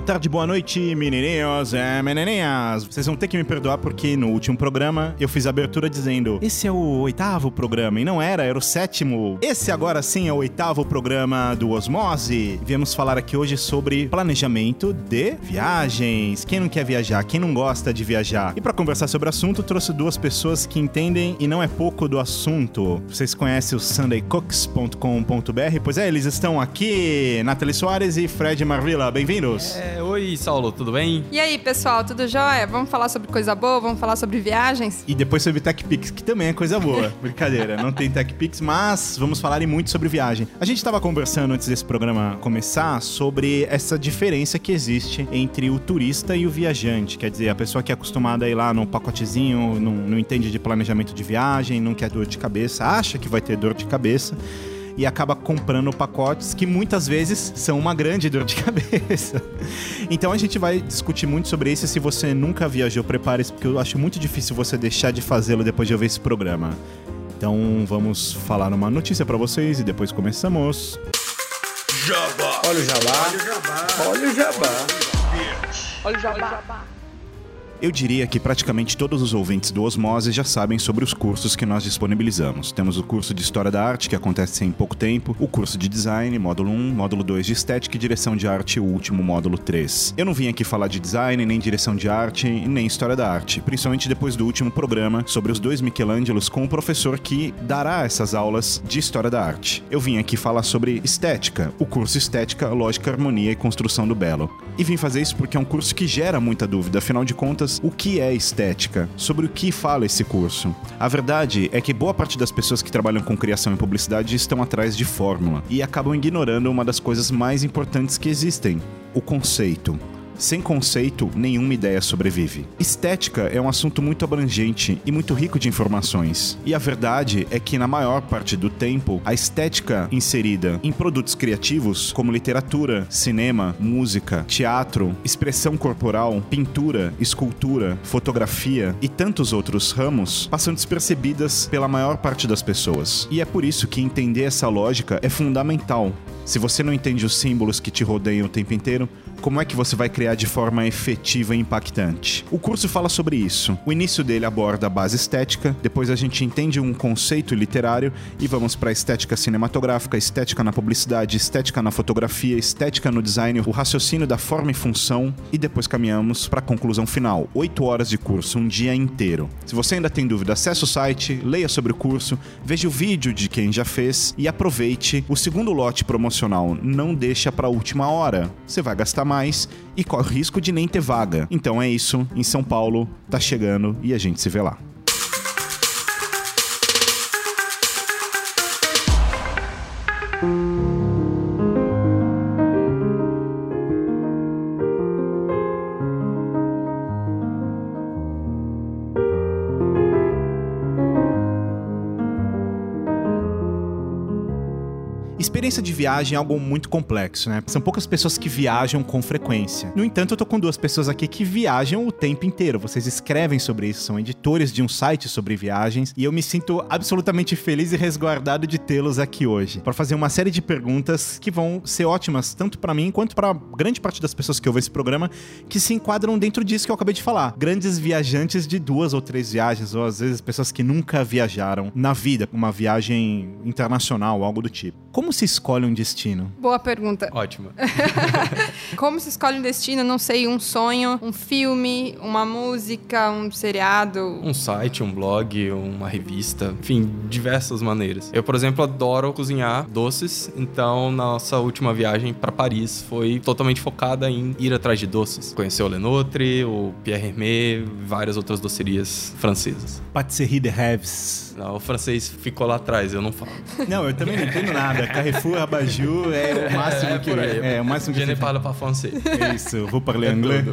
boa tarde, boa noite, menininhos e menininhas. Vocês vão ter que me perdoar porque no último programa eu fiz a abertura dizendo esse é o oitavo programa, e não era, era o sétimo. Esse agora sim é o oitavo programa do Osmose. Viemos falar aqui hoje sobre planejamento de viagens. Quem não quer viajar? Quem não gosta de viajar? E para conversar sobre o assunto, trouxe duas pessoas que entendem e não é pouco do assunto. Vocês conhecem o sundaycooks.com.br? Pois é, eles estão aqui, Nathalie Soares e Fred Marvila. Bem-vindos. É, oi, Saulo, tudo bem? E aí, pessoal, tudo jóia? Vamos falar sobre coisa boa? Vamos falar sobre viagens? E depois sobre TechPix, que também é coisa boa. Brincadeira, não tem TechPix, mas vamos falar muito sobre viagem. A gente estava conversando antes desse programa começar sobre essa diferença que existe entre o turista e o viajante. Quer dizer, a pessoa que é acostumada a ir lá no pacotezinho, não, não entende de planejamento de viagem, não quer dor de cabeça, acha que vai ter dor de cabeça e acaba comprando pacotes que muitas vezes são uma grande dor de cabeça. Então a gente vai discutir muito sobre isso. Se você nunca viajou, prepare-se, porque eu acho muito difícil você deixar de fazê-lo depois de ouvir esse programa. Então vamos falar uma notícia para vocês e depois começamos. Olha o jabá. Olha o jabá. Eu diria que praticamente todos os ouvintes do Osmose já sabem sobre os cursos que nós disponibilizamos. Temos o curso de História da Arte, que acontece em pouco tempo, o curso de Design, módulo 1, módulo 2 de Estética e Direção de Arte, o último módulo 3. Eu não vim aqui falar de Design, nem Direção de Arte, nem História da Arte, principalmente depois do último programa sobre os dois Michelangelos com o professor que dará essas aulas de História da Arte. Eu vim aqui falar sobre Estética, o curso Estética, Lógica, Harmonia e Construção do Belo. E vim fazer isso porque é um curso que gera muita dúvida, afinal de contas, o que é estética? Sobre o que fala esse curso? A verdade é que boa parte das pessoas que trabalham com criação e publicidade estão atrás de fórmula e acabam ignorando uma das coisas mais importantes que existem: o conceito. Sem conceito, nenhuma ideia sobrevive. Estética é um assunto muito abrangente e muito rico de informações. E a verdade é que, na maior parte do tempo, a estética inserida em produtos criativos, como literatura, cinema, música, teatro, expressão corporal, pintura, escultura, fotografia e tantos outros ramos, passam despercebidas pela maior parte das pessoas. E é por isso que entender essa lógica é fundamental. Se você não entende os símbolos que te rodeiam o tempo inteiro, como é que você vai criar de forma efetiva e impactante? O curso fala sobre isso. O início dele aborda a base estética, depois a gente entende um conceito literário e vamos para estética cinematográfica, estética na publicidade, estética na fotografia, estética no design, o raciocínio da forma e função e depois caminhamos para a conclusão final. Oito horas de curso, um dia inteiro. Se você ainda tem dúvida, acesse o site, leia sobre o curso, veja o vídeo de quem já fez e aproveite o segundo lote promocional. Não deixa para a última hora. Você vai gastar mais e corre o risco de nem ter vaga. Então é isso, em São Paulo, tá chegando e a gente se vê lá. Viagem é algo muito complexo, né? São poucas pessoas que viajam com frequência. No entanto, eu tô com duas pessoas aqui que viajam o tempo inteiro. Vocês escrevem sobre isso, são editores de um site sobre viagens, e eu me sinto absolutamente feliz e resguardado de tê-los aqui hoje para fazer uma série de perguntas que vão ser ótimas tanto para mim quanto para grande parte das pessoas que ouvem esse programa que se enquadram dentro disso que eu acabei de falar. Grandes viajantes de duas ou três viagens, ou às vezes pessoas que nunca viajaram na vida, uma viagem internacional, algo do tipo. Como se escolhe um destino? Boa pergunta. Ótimo. Como se escolhe um destino? Não sei, um sonho, um filme, uma música, um seriado. Um site, um blog, uma revista, enfim, diversas maneiras. Eu, por exemplo, adoro cozinhar doces, então nossa última viagem para Paris foi totalmente focada em ir atrás de doces. Conhecer o Lenotre, o Pierre Hermé, várias outras docerias francesas. Patisserie de Rêves. Não, o francês ficou lá atrás, eu não falo. Não, eu também não entendo nada. Carrefour Carrefour, Abaju, é o máximo É, que... por aí. É, o máximo que você- parle pas français. É isso, vou parler inglês.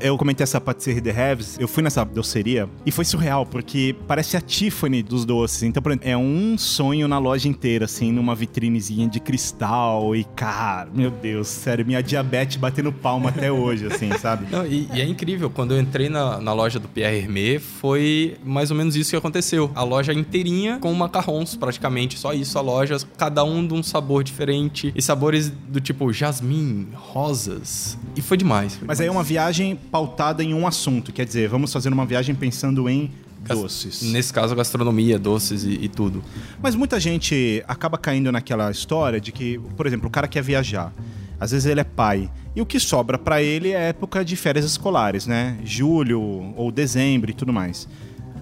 Eu comentei essa patisserie de Rêves, eu fui nessa doceria e foi surreal, porque parece a Tiffany dos doces. Então, por exemplo, é um sonho na loja inteira, assim, numa vitrinezinha de cristal e, cara, meu Deus, sério, minha diabetes batendo palma até hoje, assim, sabe? Não, e, e é incrível, quando eu entrei na, na loja do Pierre Hermé, foi mais ou menos isso que aconteceu. A loja inteirinha com macarrons, praticamente, só isso, a loja, cada um de um sabor diferente. E sabores do tipo jasmim, rosas. E foi demais. foi Mas aí é demais. uma viagem pautada em um assunto, quer dizer, vamos fazer uma viagem pensando em doces. Nesse caso, gastronomia, doces e, e tudo. Mas muita gente acaba caindo naquela história de que, por exemplo, o cara quer viajar. Às vezes ele é pai. E o que sobra pra ele é época de férias escolares, né? Julho ou dezembro e tudo mais.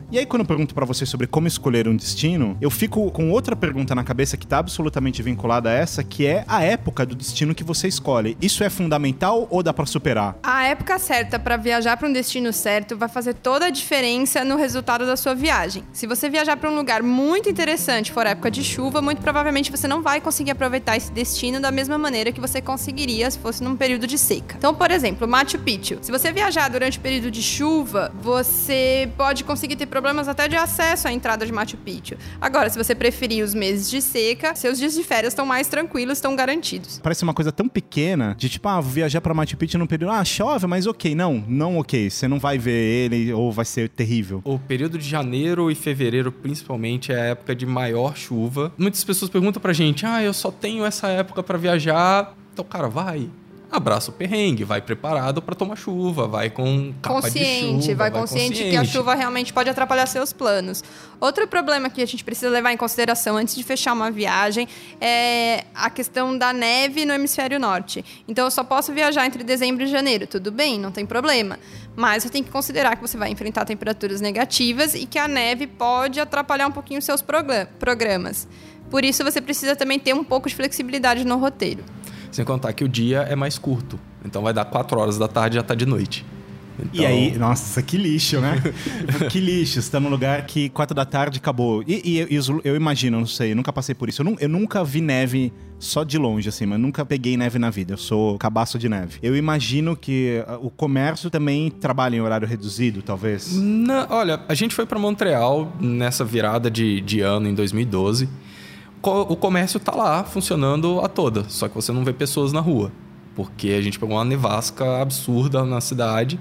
E aí, quando eu pergunto pra você sobre como escolher um destino, eu fico com outra pergunta na cabeça que tá absolutamente vinculada a essa, que é a época do destino que você escolhe. Isso é fundamental ou dá pra superar? A época certa para viajar para um destino certo vai fazer toda a diferença no resultado da sua viagem. Se você viajar para um lugar muito interessante for época de chuva, muito provavelmente você não vai conseguir aproveitar esse destino da mesma maneira que você conseguiria se fosse num período de seca. Então, por exemplo, Machu Picchu. Se você viajar durante o período de chuva, você pode conseguir ter problemas até de acesso à entrada de Machu Picchu. Agora, se você preferir os meses de seca, seus dias de férias estão mais tranquilos, estão garantidos. Parece uma coisa tão pequena, de tipo, ah, vou viajar pra Machu Picchu num período, ah, chove, mas ok. Não, não ok. Você não vai ver ele ou vai ser terrível. O período de janeiro e fevereiro, principalmente, é a época de maior chuva. Muitas pessoas perguntam pra gente: ah, eu só tenho essa época pra viajar. Então, cara, vai. Abraça o perrengue, vai preparado pra tomar chuva, vai com capa consciente, de chuva, vai consciente que a chuva realmente pode atrapalhar seus planos. Outro problema que a gente precisa levar em consideração antes de fechar uma viagem é a questão da neve no hemisfério norte. Então eu só posso viajar entre dezembro e janeiro, tudo bem, não tem problema. Mas você tem que considerar que você vai enfrentar temperaturas negativas e que a neve pode atrapalhar um pouquinho os seus progra- programas. Por isso você precisa também ter um pouco de flexibilidade no roteiro. Sem contar que o dia é mais curto. Então vai dar 4 horas da tarde e já tá de noite. E Então, aí, nossa, que lixo, né? que lixo. Você tá num lugar que quatro da tarde acabou. E, e- e os- eu imagino, não sei, eu nunca passei por isso. Eu, eu nunca vi neve só de longe, assim, mas nunca peguei neve na vida. Eu sou cabaço de neve. Eu imagino que ah, o comércio também trabalha em horário reduzido, talvez. Na- olha, a gente foi pra Montreal nessa virada de, de ano em 2012. O comércio tá lá funcionando a toda, só que você não vê pessoas na rua. Porque a gente pegou uma nevasca absurda na cidade.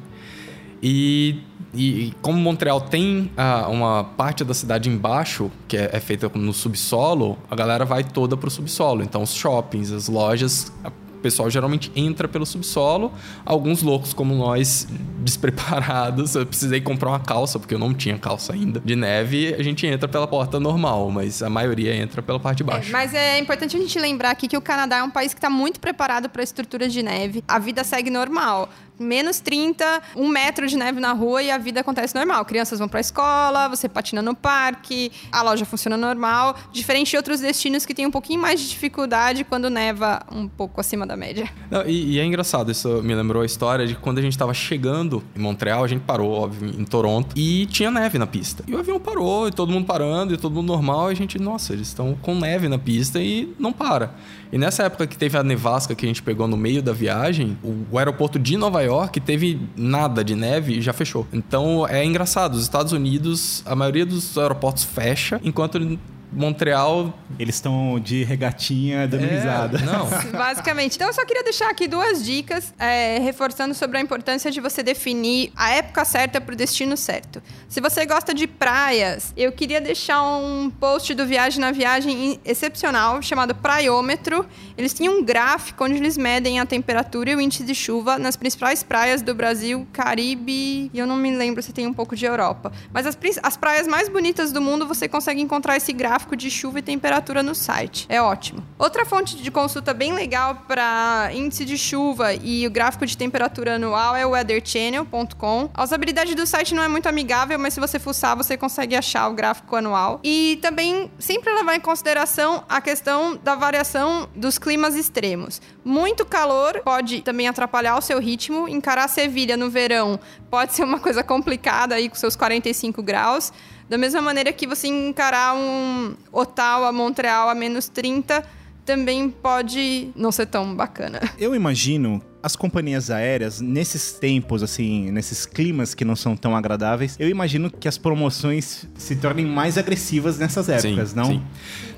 E, e- como Montreal tem ah, uma parte da cidade embaixo, que é, é feita no subsolo, a galera vai toda pro subsolo. Então os shoppings, as lojas, o pessoal geralmente entra pelo subsolo. Alguns loucos como nós, despreparados, eu precisei comprar uma calça, porque eu não tinha calça ainda, de neve, a gente entra pela porta normal, mas a maioria entra pela parte de baixo. É, mas é importante a gente lembrar aqui que o Canadá é um país que está muito preparado para estruturas de neve. A vida segue normal. Menos 30, um metro de neve na rua e a vida acontece normal. Crianças vão para a escola, você patina no parque, a loja funciona normal. Diferente de outros destinos que têm um pouquinho mais de dificuldade quando neva um pouco acima da média. Não, e, e é engraçado, isso me lembrou a história de quando a gente tava chegando em Montreal, a gente parou, óbvio, em Toronto, e tinha neve na pista. E o avião parou, e todo mundo parando, e todo mundo normal, e a gente, nossa, eles estão com neve na pista e não para. E nessa época que teve a nevasca que a gente pegou no meio da viagem, o aeroporto de Nova York teve nada de neve e já fechou. Então é engraçado, os Estados Unidos, a maioria dos aeroportos fecha, enquanto Montreal. Eles estão de regatinha dando é, risada. Não, Basicamente. Então, eu só queria deixar aqui duas dicas, é, reforçando sobre a importância de você definir a época certa para o destino certo. Se você gosta de praias, eu queria deixar um post do Viagem na Viagem excepcional, chamado Praiômetro. Eles têm um gráfico onde eles medem a temperatura e o índice de chuva nas principais praias do Brasil, Caribe, e eu não me lembro se tem um pouco de Europa. Mas as, as praias mais bonitas do mundo, você consegue encontrar esse gráfico de chuva e temperatura no site. É ótimo. Outra fonte de consulta bem legal para índice de chuva e o gráfico de temperatura anual é o weatherchannel.com. A usabilidade do site não é muito amigável, mas se você fuçar, você consegue achar o gráfico anual. E também sempre levar em consideração a questão da variação dos climas extremos. Muito calor pode também atrapalhar o seu ritmo. Encarar Sevilha no verão pode ser uma coisa complicada aí com seus 45 graus. Da mesma maneira que você encarar um Ottawa, Montreal a menos 30 também pode não ser tão bacana. Eu imagino as companhias aéreas, nesses tempos, assim, nesses climas que não são tão agradáveis, eu imagino que as promoções se tornem mais agressivas nessas épocas, sim, não? Sim.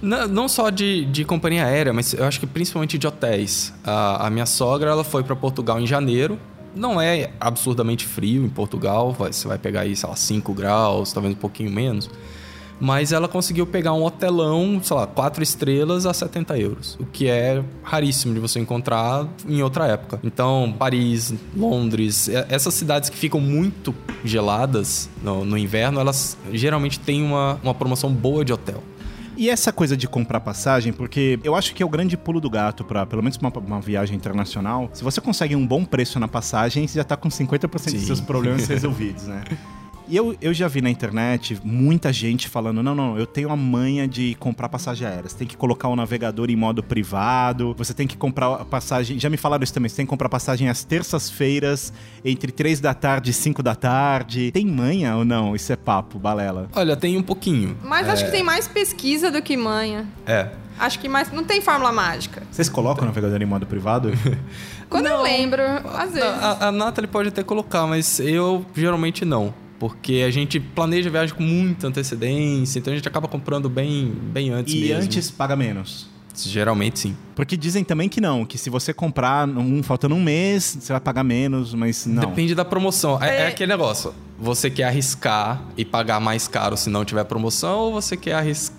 Não, não só de, de companhia aérea, mas eu acho que principalmente de hotéis. A, a minha sogra, ela foi para Portugal em janeiro. Não é absurdamente frio em Portugal, você vai pegar aí, sei lá, 5 graus, talvez um pouquinho menos. Mas ela conseguiu pegar um hotelão, sei lá, quatro estrelas a 70 euros. O que é raríssimo de você encontrar em outra época. Então, Paris, Londres, essas cidades que ficam muito geladas no, no inverno, elas geralmente têm uma, uma promoção boa de hotel. E essa coisa de comprar passagem, porque eu acho que é o grande pulo do gato para pelo menos uma, uma, viagem internacional. Se você consegue um bom preço na passagem, você já tá com 50% Sim. dos seus problemas resolvidos, né? E eu, eu já vi na internet muita gente falando: não, não, eu tenho a manha de comprar passagem aérea. Você tem que colocar o navegador em modo privado, você tem que comprar passagem. Já me falaram isso também, você tem que comprar passagem às terças-feiras, entre 3 da tarde e 5 da tarde. Tem manha ou não? Isso é papo, balela. Olha, tem um pouquinho. Mas é... acho que tem mais pesquisa do que manha. É. Acho que mais. Não tem fórmula mágica. Vocês colocam o navegador em modo privado? Quando não. eu lembro, às vezes. A, a Nathalie pode até colocar, mas eu geralmente não porque a gente planeja a viagem com muita antecedência, então a gente acaba comprando bem, bem antes e mesmo. E antes paga menos. Geralmente sim. Porque dizem também que não, que se você comprar um faltando um mês, você vai pagar menos, mas não. Depende da promoção. É, é... é aquele negócio. Você quer arriscar e pagar mais caro se não tiver promoção, ou você quer arris...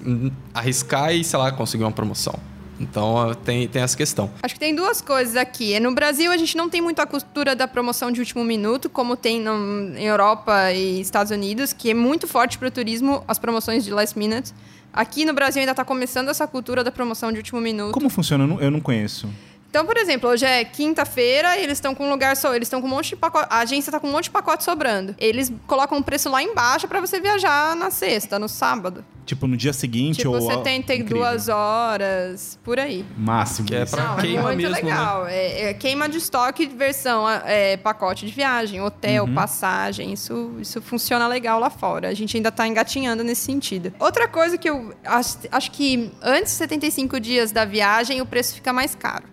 arriscar e, sei lá, conseguir uma promoção? Então tem, tem essa questão. Acho que tem duas coisas aqui. No Brasil, a gente não tem muito a cultura da promoção de último minuto, como tem no, em Europa e Estados Unidos, que é muito forte para o turismo, as promoções de last minute. Aqui no Brasil ainda está começando essa cultura da promoção de último minuto. Como funciona? Eu não, eu não conheço. Então, por exemplo, hoje é quinta-feira, eles estão com um lugar só, eles estão com um monte de pacote, a agência está com um monte de pacote sobrando. Eles colocam um preço lá embaixo para você viajar na sexta, no sábado. Tipo, no dia seguinte tipo, ou... Tipo, 72 horas, por aí. Máximo. Que é pra Não, queima é muito mesmo, né? legal. Né? É, é, queima de estoque, versão é, pacote de viagem, hotel, uhum. passagem. Isso, isso funciona legal lá fora. A gente ainda tá engatinhando nesse sentido. Outra coisa que eu acho, acho que antes de 75 dias da viagem, o preço fica mais caro.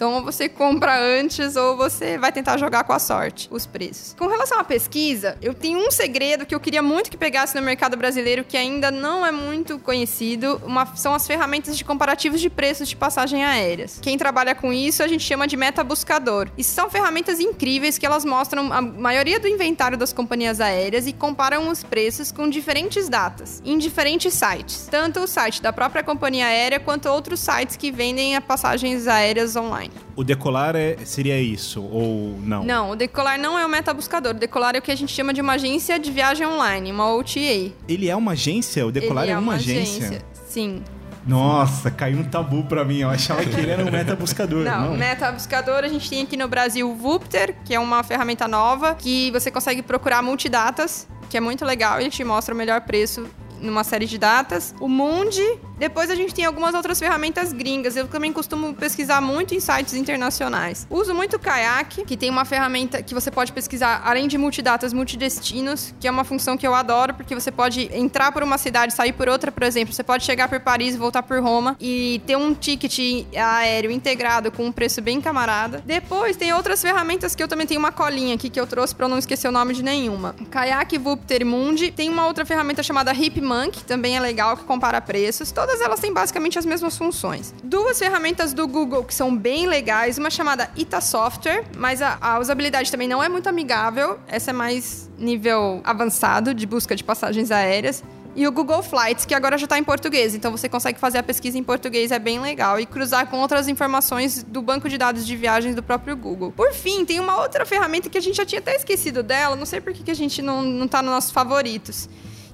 Então, ou você compra antes ou você vai tentar jogar com a sorte os preços. Com relação à pesquisa, eu tenho um segredo que eu queria muito que pegasse no mercado brasileiro que ainda não é muito conhecido. Uma, são as ferramentas de comparativos de preços de passagem aéreas. Quem trabalha com isso a gente chama de meta buscador. E são ferramentas incríveis que elas mostram a maioria do inventário das companhias aéreas e comparam os preços com diferentes datas em diferentes sites, tanto o site da própria companhia aérea quanto outros sites que vendem passagens aéreas online. O decolar é, seria isso, ou não? Não, o decolar não é o metabuscador. O decolar é o que a gente chama de uma agência de viagem online, uma OTA. Ele é uma agência? O decolar é, é uma, agência? agência? Sim. Nossa, caiu um tabu pra mim. Eu achava que ele era um metabuscador. Não, não. metabuscador a gente tem aqui no Brasil o Vupter, que é uma ferramenta nova que você consegue procurar multidatas, que é muito legal. Ele te mostra o melhor preço numa série de datas. O Mundi. Depois a gente tem algumas outras ferramentas gringas. Eu também costumo pesquisar muito em sites internacionais. Uso muito o Kayak, que tem uma ferramenta que você pode pesquisar além de multidatas, multidestinos, que é uma função que eu adoro, porque você pode entrar por uma cidade, sair por outra, por exemplo. Você pode chegar por Paris voltar por Roma e ter um ticket aéreo integrado com um preço bem camarada. Depois tem outras ferramentas que eu também tenho uma colinha aqui que eu trouxe para não esquecer o nome de nenhuma. Kayak, Vupter Mundi. Tem uma outra ferramenta chamada Hip Monk, também é legal, que compara preços. Todas elas têm basicamente as mesmas funções. Duas ferramentas do Google que são bem legais, uma chamada Ita Software, mas a, a usabilidade também não é muito amigável. Essa é mais nível avançado de busca de passagens aéreas e o Google Flights, que agora já está em português. Então você consegue fazer a pesquisa em português, é bem legal. E cruzar com outras informações do banco de dados de viagens do próprio Google. Por fim, tem uma outra ferramenta que a gente já tinha até esquecido dela, não sei por que, a gente não, não tá nos nossos favoritos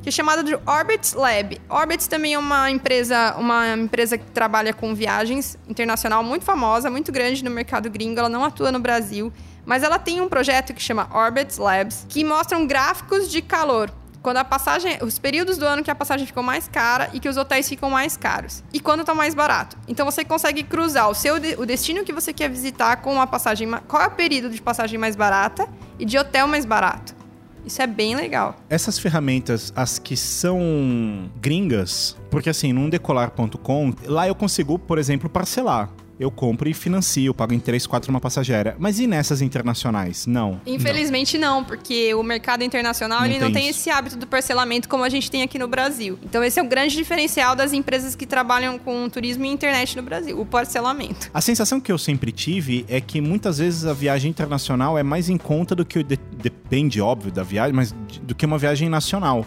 que é chamada de Orbits Lab. Orbits também é uma empresa, uma empresa que trabalha com viagens internacional muito famosa, muito grande no mercado gringo. Ela não atua no Brasil, mas ela tem um projeto que chama Orbits Labs, que mostram gráficos de calor quando a passagem, os períodos do ano que a passagem ficou mais cara e que os hotéis ficam mais caros e quando está mais barato. Então você consegue cruzar o seu o destino que você quer visitar com uma passagem, qual é o período de passagem mais barata e de hotel mais barato. Isso é bem legal. Essas ferramentas, as que são gringas, porque assim, num decolar.com, lá eu consigo, por exemplo, parcelar. Eu compro e financio, pago em 3, 4 uma passageira. Mas e nessas internacionais? Não. Infelizmente não, porque o mercado internacional Não ele não tem tem isso. esse hábito do parcelamento como a gente tem aqui no Brasil. Então esse é o grande diferencial das empresas que trabalham com turismo e internet no Brasil, o parcelamento. A sensação que eu sempre tive é que muitas vezes a viagem internacional é mais em conta do que. o de- depende, óbvio, da viagem, mas do que uma viagem nacional.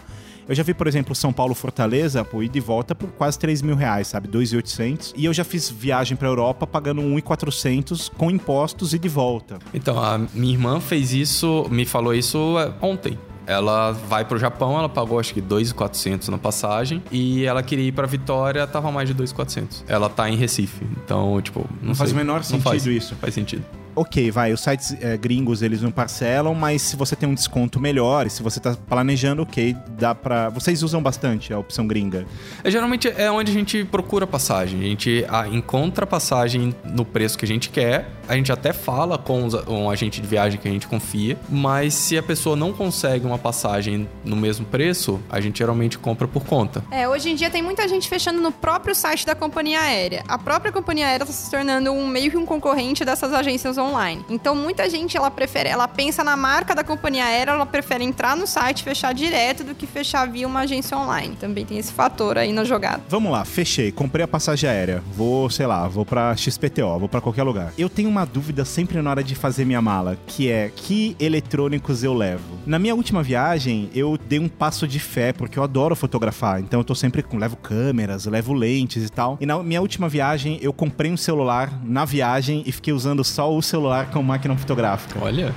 Eu já vi, por exemplo, São Paulo Fortaleza, pô, ida e volta por quase 3 mil reais, sabe? 2.800. E eu já fiz viagem pra Europa pagando 1.400 com impostos e de volta. Então, a minha irmã fez isso, me falou isso é, ontem. Ela vai pro Japão, ela pagou acho que 2.400 na passagem e ela queria ir pra Vitória, tava mais de 2.400. Ela tá em Recife. Então, tipo, não, Não faz o menor Não sentido faz, isso. Faz sentido. Ok, vai, os sites eh, gringos eles não parcelam, mas se você tem um desconto melhor se você tá planejando, ok, dá pra. Vocês usam bastante a opção gringa. É, geralmente é onde a gente procura passagem. A gente ah, encontra passagem no preço que a gente quer. A gente até fala com um agente de viagem que a gente confia. Mas se a pessoa não consegue uma passagem no mesmo preço, a gente geralmente compra por conta. É, hoje em dia tem muita gente fechando no próprio site da companhia aérea. A própria companhia aérea está se tornando um meio que um concorrente dessas agências online. Então muita gente ela prefere, ela pensa na marca da companhia aérea, ela prefere entrar no site e fechar direto do que fechar via uma agência online. Também tem esse fator aí na jogada. Vamos lá, fechei, comprei a passagem aérea. Vou, sei lá, vou pra XPTO, vou pra qualquer lugar. Eu tenho uma dúvida sempre na hora de fazer minha mala, que é que eletrônicos eu levo. Na minha última viagem, eu dei um passo de fé, porque eu adoro fotografar. Então eu tô sempre com levo câmeras, levo lentes e tal. E na minha última viagem, eu comprei um celular na viagem e fiquei usando só o celular com máquina fotográfica. Olha.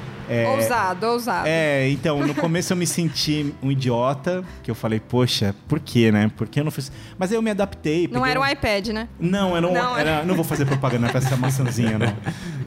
Ousado, ousado. É, então, no começo eu me senti um idiota, que eu falei, poxa, por quê, né? Por que eu não fiz? Mas aí eu me adaptei. Não era um- um iPad, né? Não, eu não, Não, era, não vou fazer propaganda pra essa maçãzinha, não.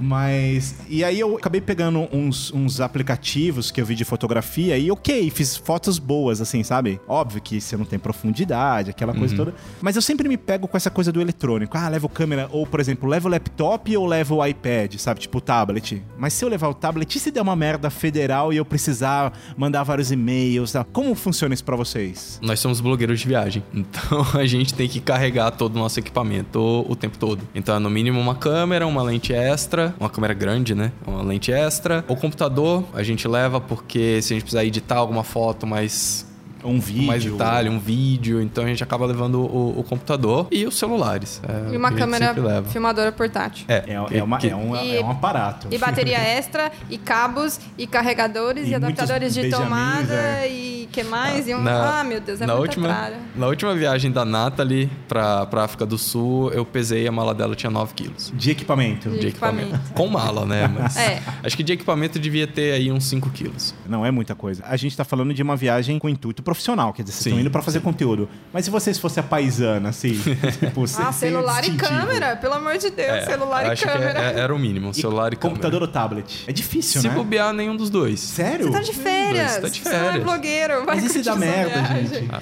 Mas. E aí eu acabei pegando uns, uns aplicativos que eu vi de fotografia e ok, fiz fotos boas, assim, sabe? Óbvio que você não tem profundidade, aquela coisa toda. Mas eu sempre me pego com essa coisa do eletrônico. Ah, levo câmera, ou por exemplo, levo o laptop ou levo o iPad, sabe? Tipo o tablet. Mas se eu levar o tablet, e se der uma merda federal e eu precisar mandar vários e-mails, tá? como funciona isso pra vocês? Nós somos blogueiros de viagem, então a gente tem que carregar todo o nosso equipamento o, o tempo todo. Então é no mínimo uma câmera, uma lente extra, uma câmera grande, né? Uma lente extra. O computador a gente leva porque se a gente precisar editar alguma foto mais Um vídeo. mais detalhe, um vídeo, então a gente acaba levando o, o computador e os celulares. É, E uma câmera filmadora portátil. É, É, é, uma, que- é, um, E- é um aparato. E bateria extra, e cabos, e carregadores, E e, adaptadores de tomada, é. e que mais? E um... Na- ah, meu Deus, é na última, tralha. na última viagem da Nathalie pra, pra África do Sul, eu pesei a mala dela tinha 9 quilos. De equipamento. De De equipamento. equipamento. Com mala, né? Mas É. acho que de equipamento devia ter aí uns 5 quilos. Não é muita coisa. A gente tá falando de uma viagem com intuito profissional, quer dizer, vocês Sim, estão indo pra fazer conteúdo. Mas se vocês fossem a paisana, assim, tipo, sem- Ah, sem celular e distintivo. câmera, pelo amor de Deus, É, celular e acho câmera. que é- era o mínimo, E celular e câmera. computador ou tablet? É difícil, Se né? bobear, nenhum dos dois. Sério? Você tá de férias, Você tá de você não é férias. blogueiro, vai Mas e se dá merda, viagem. gente? Ah,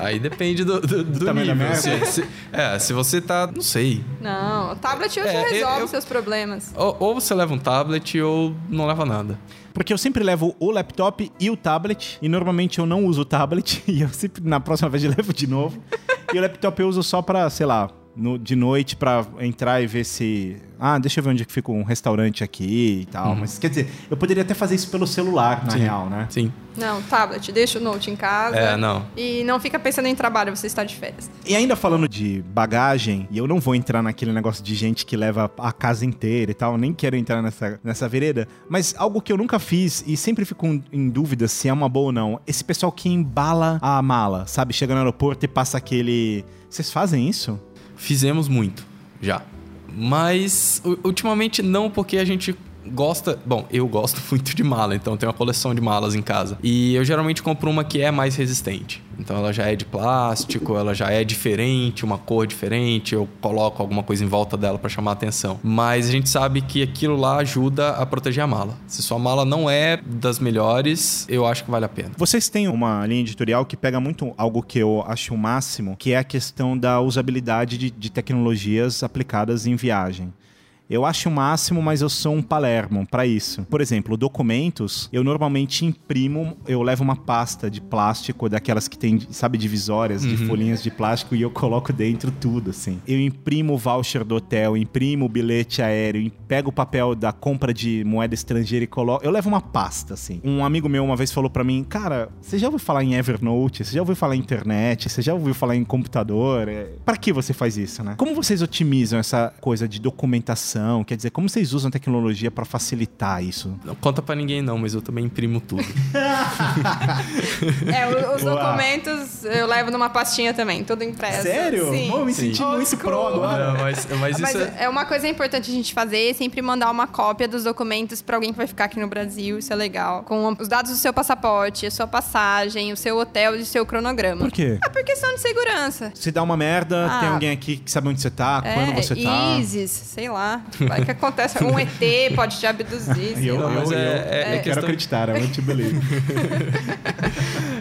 aí depende do, do, do tamanho da nível. Se- se- é, se você tá, não sei. Não, o tablet hoje É, eu- resolve eu- seus problemas. Ou, ou você leva um tablet ou não leva nada. Porque eu sempre levo o laptop e o tablet, e normalmente eu não uso o tablet, e eu sempre, na próxima vez, eu levo de novo. e o laptop eu uso só pra, sei lá, no- de noite pra entrar e ver se. Ah, deixa eu ver onde é que fica um restaurante aqui e tal. Mas quer dizer, eu poderia até fazer isso pelo celular, na Sim. real, né? Sim. Não, tablet, deixa o note em casa. É, não. E não fica pensando em trabalho, você está de férias. E ainda falando de bagagem, e eu não vou entrar naquele negócio de gente que leva a casa inteira e tal, nem quero entrar nessa, nessa vereda, mas algo que eu nunca fiz e sempre fico em dúvida se é uma boa ou não, esse pessoal que embala a mala, sabe? Chega no aeroporto e passa aquele. Vocês fazem isso? Fizemos muito, já. Mas ultimamente não, porque a gente gosta. Bom, eu gosto muito de mala, então tenho uma coleção de malas em casa. E eu geralmente compro uma que é mais resistente. Então ela já é de plástico, ela já é diferente, uma cor diferente, eu coloco alguma coisa em volta dela para chamar a atenção. Mas a gente sabe que aquilo lá ajuda a proteger a mala. Se sua mala não é das melhores, eu acho que vale a pena. Vocês têm uma linha editorial que pega muito algo que eu acho o máximo, que é a questão da usabilidade de, de tecnologias aplicadas em viagem. Eu acho o máximo, mas eu sou um palermo para isso. Por exemplo, documentos, eu normalmente imprimo, eu levo uma pasta de plástico, daquelas que tem, sabe, divisórias de folhinhas de plástico e eu coloco dentro tudo, assim. Eu imprimo o voucher do hotel, imprimo o bilhete aéreo, pego o papel da compra de moeda estrangeira e coloco. Eu levo uma pasta, assim. Um amigo meu uma vez falou para mim, cara, você já ouviu falar em Evernote? Você já ouviu falar em internet? Você já ouviu falar em computador? É... Para que você faz isso, né? Como vocês otimizam essa coisa de documentação? Quer dizer, como vocês usam tecnologia para facilitar isso? Não conta pra ninguém não, mas eu também imprimo tudo. É, os Boa. documentos eu levo numa pastinha também, tudo impresso. Sério? Sim. Eu me Sim. senti Old muito school. pro agora. Não, mas, mas Mas isso é... é uma coisa importante a gente fazer, é sempre mandar uma cópia dos documentos pra alguém que vai ficar aqui no Brasil, isso é legal. Com os dados do seu passaporte, a sua passagem, o seu hotel e o seu cronograma. Por quê? É por questão de segurança. Se dá uma merda, Ah. tem alguém aqui que sabe onde você tá, É, quando você tá. ISIS, sei lá. Vai que acontece, um ET pode te abduzir, Eu, mas eu, é- eu, é- eu é quero questão- acreditar, believe.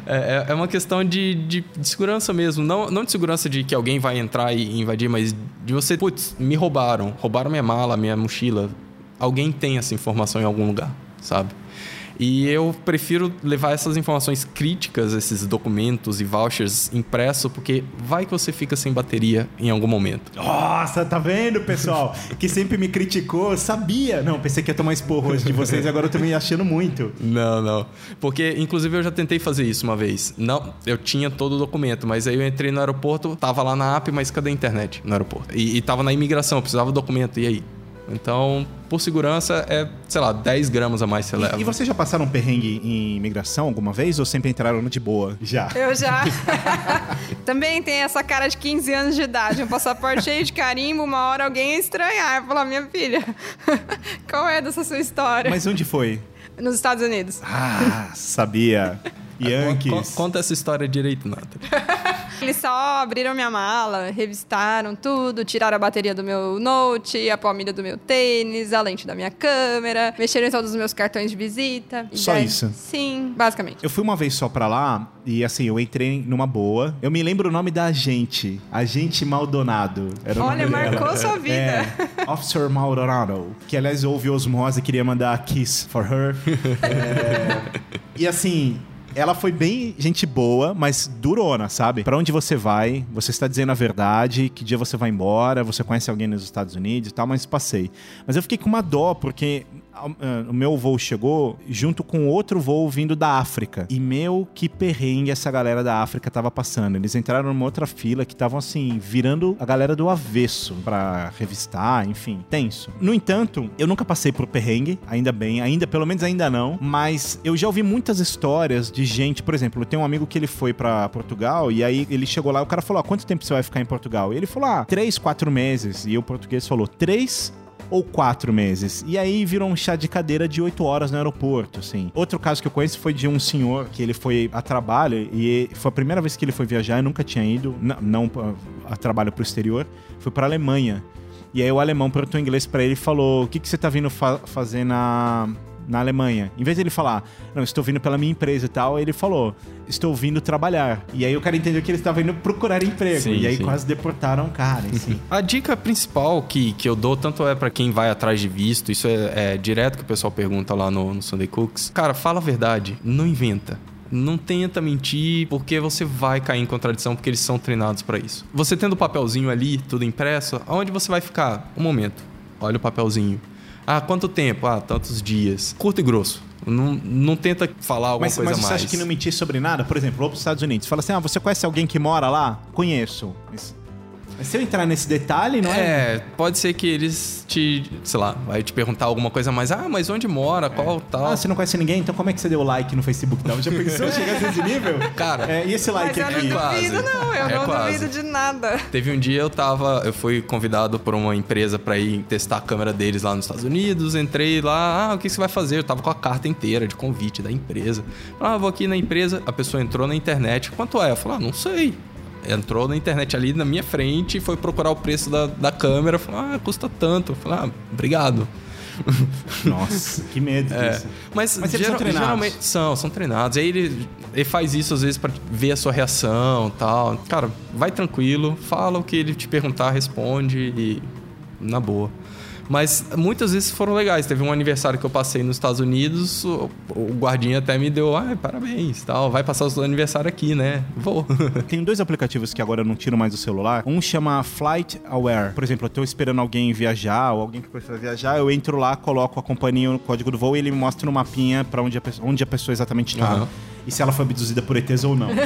É, é- é uma questão de, de, de segurança mesmo. Não, não de segurança de que alguém vai entrar e invadir, mas de você, putz, me roubaram. Roubaram minha mala, minha mochila. Alguém tem essa informação em algum lugar, sabe? E eu prefiro levar essas informações críticas, esses documentos e vouchers impresso, porque vai que você fica sem bateria em algum momento. Nossa, tá vendo, pessoal? Que sempre me criticou, sabia. Não, pensei que ia tomar esporro hoje de vocês, agora eu tô me achando muito. Não, não. Porque, inclusive, eu já tentei fazer isso uma vez. Não, eu tinha todo o documento, mas aí eu entrei no aeroporto, tava lá na app, mas cadê a internet no aeroporto? E, e tava na imigração, eu precisava do documento, e aí? Então, por segurança, é, sei lá, 10 gramas a mais você leva. E, e vocês já passaram um perrengue em imigração alguma vez ou sempre entraram no de boa? Já. Eu já. Também tem essa cara de 15 anos de idade, um passaporte cheio de carimbo, uma hora alguém ia estranhar. Eu falar, minha filha, qual é dessa sua história? Mas onde foi? Nos Estados Unidos. Ah, sabia. Con- Yankees. Conta essa história direito, Nathan. Eles só abriram minha mala, revistaram tudo, tiraram a bateria do meu note, a palmilha do meu tênis, a lente da minha câmera, mexeram em todos os meus cartões de visita. Só daí- isso? Sim, basicamente. Eu fui uma vez só pra lá e assim, eu entrei numa boa. Eu me lembro o nome da agente. Agente Maldonado. Era o Olha, nome dela. marcou sua vida. É, Officer Maldonado. Que aliás ouve Osmose e queria mandar kiss for her. É, e assim. Ela foi bem gente boa, mas durona, sabe? Pra onde você vai, você está dizendo a verdade, que dia você vai embora, você conhece alguém nos Estados Unidos e tal, mas passei. Mas eu fiquei com uma dó, porque o meu voo chegou junto com outro voo vindo da África. E meu, que perrengue essa galera da África tava passando. Eles entraram numa outra fila que estavam assim, virando a galera do avesso pra revistar, enfim, tenso. No entanto, eu nunca passei por perrengue, ainda bem, ainda, pelo menos ainda não, mas eu já ouvi muitas histórias de gente, por exemplo, eu tenho um amigo que ele foi pra Portugal e aí ele chegou lá o cara falou: ah, quanto tempo você vai ficar em Portugal? E ele falou: ah, três, quatro meses. E o português falou: três ou quatro meses. E aí virou um chá de cadeira de oito horas no aeroporto, assim. Outro caso que eu conheço foi de um senhor que ele foi a trabalho e foi a primeira vez que ele foi viajar, eu nunca tinha ido, não, não a, trabalho pro exterior, foi pra Alemanha. E aí o alemão perguntou em inglês pra ele e falou: "O que que você tá vindo fa fazer na na Alemanha. Em vez de ele falar, não, estou vindo pela minha empresa e tal, ele falou, estou vindo trabalhar. E aí o cara entendeu que ele estava indo procurar emprego. Sim, e aí sim. quase deportaram o cara, assim. A dica principal que, que eu dou, tanto é pra quem vai atrás de visto, isso é, é direto que o pessoal pergunta lá no, no Sunday Cooks. Cara, fala a verdade, não inventa. Não tenta mentir, porque você vai cair em contradição, porque eles são treinados pra isso. Você tendo o papelzinho ali, tudo impresso, aonde você vai ficar? Um momento. Olha o papelzinho. Ah, quanto tempo? Ah, tantos dias. Curto e grosso. Não, não tenta falar alguma Mas, coisa mas você mais. acha que não mentir sobre nada? Por exemplo, vou para os Estados Unidos. Fala assim, ah, você conhece alguém que mora lá? Conheço. Mas, mas se eu entrar nesse detalhe, não é? É, pode ser que eles te, sei lá, vai te perguntar alguma coisa mais. Ah, mas onde mora? Qual tal? Ah, você não conhece ninguém? Então como é que você deu like no Facebook? Não, já pensou chegar nesse nível? Cara, É, e esse like Mas eu aqui? não quase. duvido, não. Eu É não quase. duvido de nada. Teve um dia eu tava, eu fui convidado por uma empresa pra ir testar a câmera deles lá nos Estados Unidos. Entrei lá, ah, o que você vai fazer? Eu tava com a carta inteira de convite da empresa. Ah, vou aqui na empresa. A pessoa entrou na internet. Quanto é? Eu falei, ah, não sei. Entrou na internet ali na minha frente, foi procurar o preço da, da câmera. Falou, ah, custa tanto. Eu falei, ah, obrigado. Nossa, que medo É, disso. mas, Mas eles geral- são treinados. geralmente são, são treinados. Aí ele, ele faz isso às vezes pra ver a sua reação e tal. Cara, vai tranquilo, fala o que ele te perguntar, responde e na boa. Mas muitas vezes foram legais. Teve um aniversário que eu passei nos Estados Unidos, o, o guardinha até me deu, ah, parabéns, tal, vai passar o seu aniversário aqui, né? Vou. Tem dois aplicativos que agora eu não tiro mais do celular. Um chama Flight Aware. Por exemplo, eu tô esperando alguém viajar ou alguém que precisa viajar, eu entro lá, coloco a companhia, o código do voo e ele me mostra no mapinha para onde, a pessoa- onde a pessoa exatamente tá. Aham. E se ela foi abduzida por ETs ou não.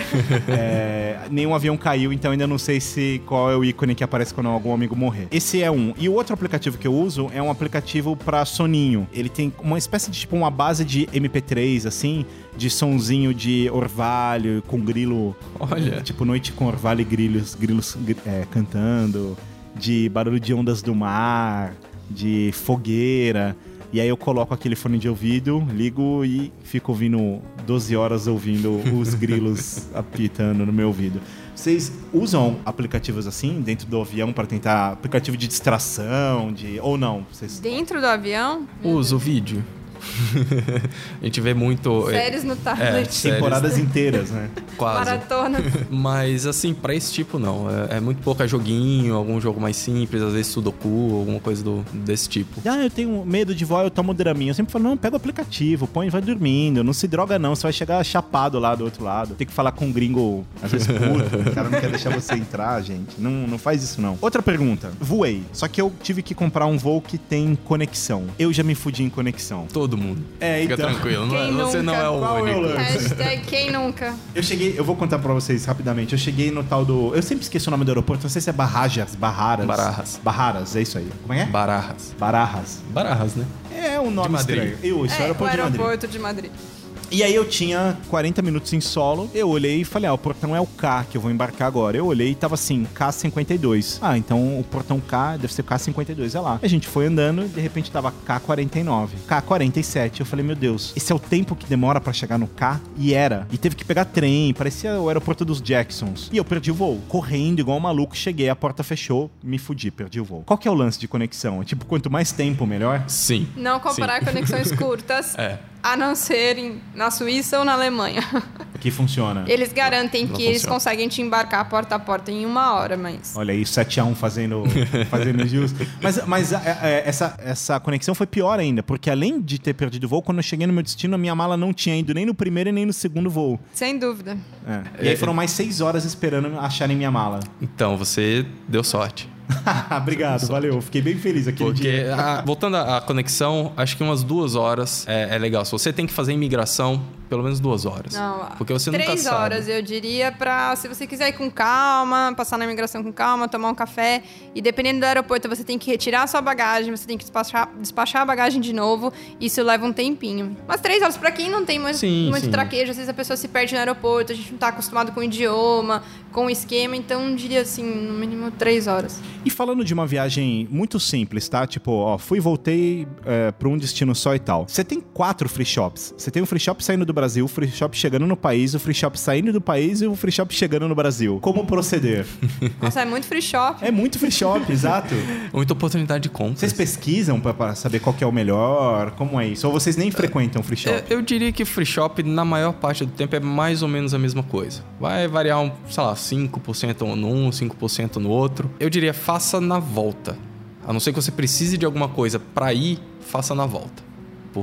É, nenhum avião caiu, então ainda não sei se qual é o ícone que aparece quando algum amigo morrer. Esse é um. E o outro aplicativo que eu uso é um aplicativo pra soninho. Ele tem uma espécie de tipo uma base de MP3, assim, de sonzinho de orvalho com grilo. Olha. Tipo, noite com orvalho e grilos, grilos gri- é, cantando, de barulho de ondas do mar, de fogueira. E aí eu coloco aquele fone de ouvido, ligo e fico ouvindo 12 horas ouvindo os grilos apitando no meu ouvido. Vocês usam aplicativos assim dentro do avião para tentar aplicativo de distração, de ou não? Vocês Dentro do avião, Uso o vídeo. a gente vê muito. é, séries no é, tablet, séries, temporadas inteiras, né? quase. maratona. Mas assim, pra esse tipo não. É, é muito pouco é joguinho, algum jogo mais simples, às vezes Sudoku, alguma coisa do, desse tipo. Ah, eu tenho medo de voar, eu tomo Dramin. Eu sempre falo, não, pega o aplicativo, põe e vai dormindo. Não se droga não, você vai chegar chapado lá do outro lado. Tem que falar com um gringo, às vezes puto. o cara não quer deixar você entrar, gente. Não, não faz isso não. Outra pergunta. Voei, só que eu tive que comprar um voo que tem conexão. Eu já me fudi em conexão. Todo mundo. É, Fica então. tranquilo, não é- Quem você não nunca? é o Qual é o único. Hashtag quem nunca. Eu cheguei, eu vou contar pra vocês rapidamente. Eu cheguei no tal do. Eu sempre esqueço o nome do aeroporto, não sei se é Barrajas, Barraras. Bararras. Barraras, é isso aí. Como é? Barajas. Bararras. Barajas, né? É um nome De Madrid. estranho. Eu, isso é, o É, o aeroporto de Madrid. aeroporto de Madrid. E aí eu tinha 40 minutos em solo, eu olhei e falei, ah, o portão é o K que eu vou embarcar agora. Eu olhei e tava assim, K52. Ah, então o portão K deve ser K52, é lá. A gente foi andando e de repente tava K49, K47. Eu falei, meu Deus, esse é o tempo que demora pra chegar no K? E era. E teve que pegar trem, parecia o aeroporto dos Jacksons. E eu perdi o voo. Correndo igual um maluco, cheguei, a porta fechou, me fudi, perdi o voo. Qual que é o lance de conexão? É tipo, quanto mais tempo, melhor? Sim. Não comparar Sim. conexões curtas, É. a não ser em- na Suíça ou na Alemanha. Que funciona. Eles garantem Não que eles funciona. conseguem te embarcar porta a porta em uma hora, mas... Olha aí, 7x1 fazendo, fazendo jus. Mas, mas é, é, essa, essa conexão foi pior ainda, porque além de ter perdido o voo, quando eu cheguei no meu destino, a minha mala não tinha ido nem no primeiro e nem no segundo voo. Sem dúvida. É. E aí foram mais 6 horas esperando acharem minha mala. Então, você deu sorte. Obrigado, valeu. Fiquei bem feliz aquele Porque, dia. a- voltando à à conexão, acho que umas duas horas é, é legal. Se você tem que fazer imigração, pelo menos duas horas. Não, Porque você nunca três sabe. horas, eu diria, pra se você quiser ir com calma, passar na imigração com calma, tomar um café. E dependendo do aeroporto, você tem que retirar a sua bagagem, você tem que despachar, despachar a bagagem de novo. Isso leva um tempinho. Mas três horas, pra quem não tem muito, Sim, muito sim. traquejo, às vezes a pessoa se perde no aeroporto, a gente não tá acostumado com o idioma, com o esquema, então eu diria assim, no mínimo três horas. E falando de uma viagem muito simples, tá? Tipo, ó, fui e voltei é, pra um destino só e tal. Você tem quatro free shops. Você tem o free shop saindo do Brasil, o free shop chegando no país, o free shop saindo do país e o free shop chegando no Brasil. Como proceder? Nossa, é muito free shop. É muito free shop, exato. Muita oportunidade de compra. Vocês pesquisam pra, pra saber qual que é o melhor? Como é isso? Ou vocês nem frequentam free shop? Eu, eu diria que free shop, na maior parte do tempo, é mais ou menos a mesma coisa. Vai variar, um, sei lá, 5% num, 5% no outro. Eu diria, faça na volta. A não ser que você precise de alguma coisa pra ir, faça na volta.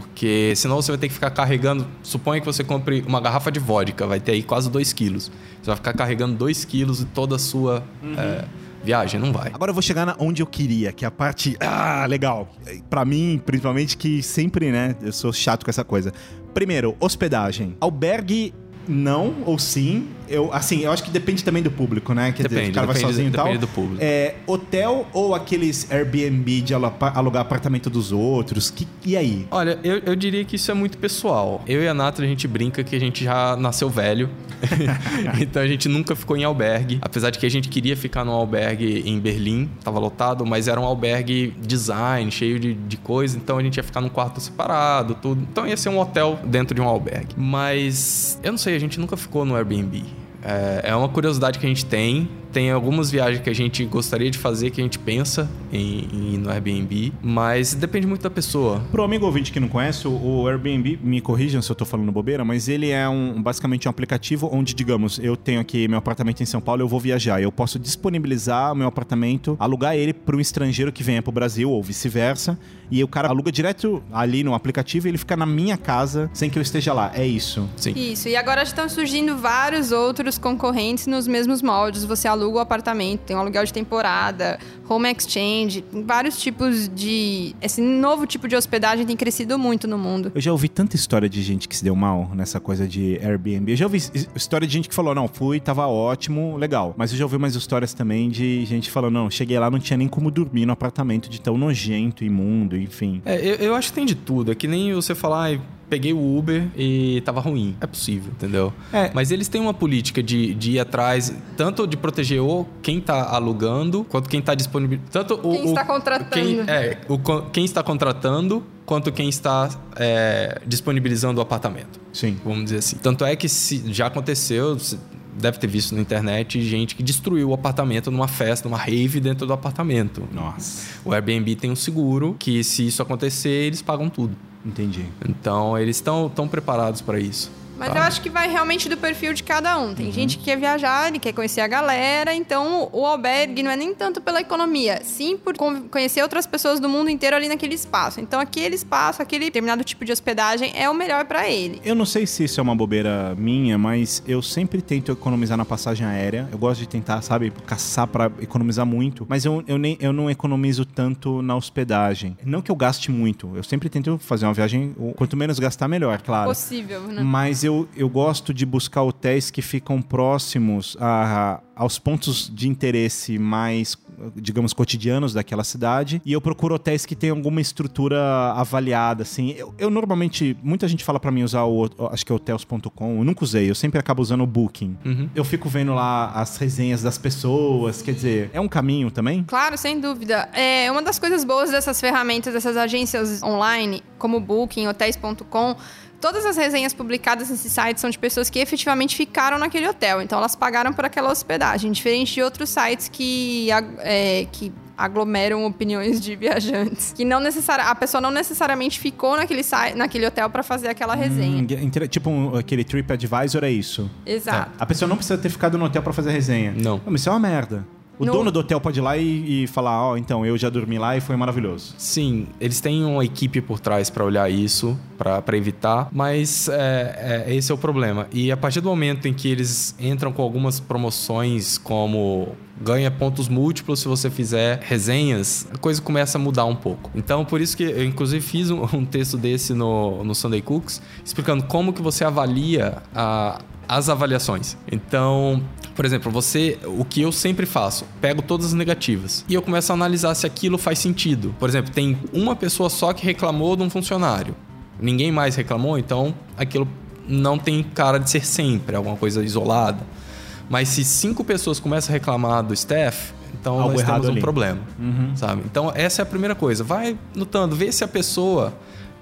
Porque senão você vai ter que ficar carregando. Suponha que você compre uma garrafa de vodka, vai ter aí quase 2 quilos. Você vai ficar carregando 2 quilos de toda a sua é, viagem. Não vai. Agora eu vou chegar na onde eu queria, que é a parte. Ah, legal. Pra mim, principalmente, que sempre, né? Eu sou chato com essa coisa. Primeiro, hospedagem. Albergue. Não ou sim? Eu, assim, eu acho que depende também do público, né? Quer dizer, Depende, o cara vai sozinho e tal. depende do público. É, hotel ou aqueles Airbnb de alugar apartamento dos outros? Que, e aí? Olha, eu, eu diria que isso é muito pessoal. Eu e a Natra, a gente brinca que a gente já nasceu velho. então a gente nunca ficou em albergue. Apesar de que a gente queria ficar num albergue em Berlim, tava lotado, mas era um albergue design, cheio de, de coisa. Então a gente ia ficar num quarto separado, tudo. Então ia ser um hotel dentro de um albergue. Mas eu não sei, a gente nunca ficou no Airbnb. É, é uma curiosidade que a gente tem. tem algumas viagens que a gente gostaria de fazer, que a gente pensa em, em ir no Airbnb, mas depende muito da pessoa. Pro amigo ouvinte que não conhece, o Airbnb, me corrijam se eu tô falando bobeira, mas ele é um basicamente um aplicativo onde, digamos, eu tenho aqui meu apartamento em São Paulo, eu vou viajar, eu posso disponibilizar o meu apartamento, alugar ele para um estrangeiro que venha pro Brasil ou vice-versa, e o cara aluga direto ali no aplicativo e ele fica na minha casa sem que eu esteja lá. É isso. Sim. Isso, e agora estão surgindo vários outros concorrentes nos mesmos moldes. Você aluga o apartamento, tem um aluguel de temporada, home exchange, vários tipos de. Esse novo tipo de hospedagem tem crescido muito no mundo. Eu já ouvi tanta história de gente que se deu mal nessa coisa de Airbnb. Eu já ouvi história de gente que falou: não, fui, tava ótimo, legal. Mas eu já ouvi mais histórias também de gente falando: não, cheguei lá, não tinha nem como dormir no apartamento de tão nojento, imundo, enfim. É, eu, eu acho que tem de tudo. É que nem você falar, ah, peguei o Uber e tava ruim. É possível, entendeu? É. Mas eles têm uma política de, de ir atrás, tanto de proteger o quem tá alugando, quanto quem tá disponível. Tanto o, Quem o- está contratando. Quem, é, o, quem está contratando, quanto quem está é, disponibilizando o apartamento. Sim. Vamos dizer assim. Tanto é que se, já aconteceu. você Deve ter visto na internet gente que destruiu o apartamento numa festa, numa rave dentro do apartamento. Nossa, O Airbnb tem um seguro que, se isso acontecer, eles pagam tudo. Entendi. Então, eles estão tão preparados para isso. Mas tá? eu acho que vai realmente do perfil de cada um. Uhum. Tem gente que quer viajar, ele quer conhecer a galera, então o albergue não é nem tanto pela economia, sim por con- conhecer outras pessoas do mundo inteiro ali naquele espaço. Então aquele espaço, aquele determinado tipo de hospedagem é o melhor pra ele. Eu não sei se isso é uma bobeira minha, mas eu sempre tento economizar na passagem aérea. Eu gosto de tentar, sabe, caçar pra economizar muito. Mas eu, eu, nem, eu não economizo tanto na hospedagem. Não que eu gaste muito. Eu sempre tento fazer uma viagem. Quanto menos gastar, melhor, claro. Possível, né? Mas eu, eu gosto de buscar hotéis que ficam próximos a, aos pontos de interesse mais, digamos, cotidianos daquela cidade. E eu procuro hotéis que tenham alguma estrutura avaliada, assim. Eu, eu normalmente, muita gente fala pra mim usar o, acho que é hotels.com. Eu nunca usei, eu sempre acabo usando o Booking. Uhum. Eu fico vendo lá as resenhas das pessoas, quer dizer, é um caminho também? Claro, sem dúvida. É uma das coisas boas dessas ferramentas, dessas agências online, como Booking, Hotels.com. Todas as resenhas publicadas nesse site são de pessoas que efetivamente ficaram naquele hotel. Então elas pagaram por aquela hospedagem, diferente de outros sites que, é, que aglomeram opiniões de viajantes. Que não necessari a pessoa não necessariamente ficou naquele, site, naquele hotel para fazer aquela resenha. Hum, inter- tipo um- aquele TripAdvisor é isso. Exato. A pessoa não precisa ter ficado no hotel pra fazer resenha. Não. mas isso é uma merda. O No- dono do hotel pode ir lá e, e falar, ó, então, eu já dormi lá e foi maravilhoso. Sim, eles têm uma equipe por trás para olhar isso, para evitar, mas é, é, esse é o problema. E a partir do momento em que eles entram com algumas promoções, como ganha pontos múltiplos se você fizer resenhas, a coisa começa a mudar um pouco. Então, por isso que eu, inclusive, fiz um, um texto desse no, no Sunday Cooks, explicando como que você avalia a, as avaliações. Então, por exemplo, você, o que eu sempre faço, pego todas as negativas e eu começo a analisar se aquilo faz sentido. Por exemplo, tem uma pessoa só que reclamou de um funcionário. Ninguém mais reclamou, então aquilo não tem cara de ser sempre alguma coisa isolada. Mas se cinco pessoas começam a reclamar do staff, então Algo nós temos um ali. problema, sabe? Então essa é a primeira coisa. Vai notando, vê se a pessoa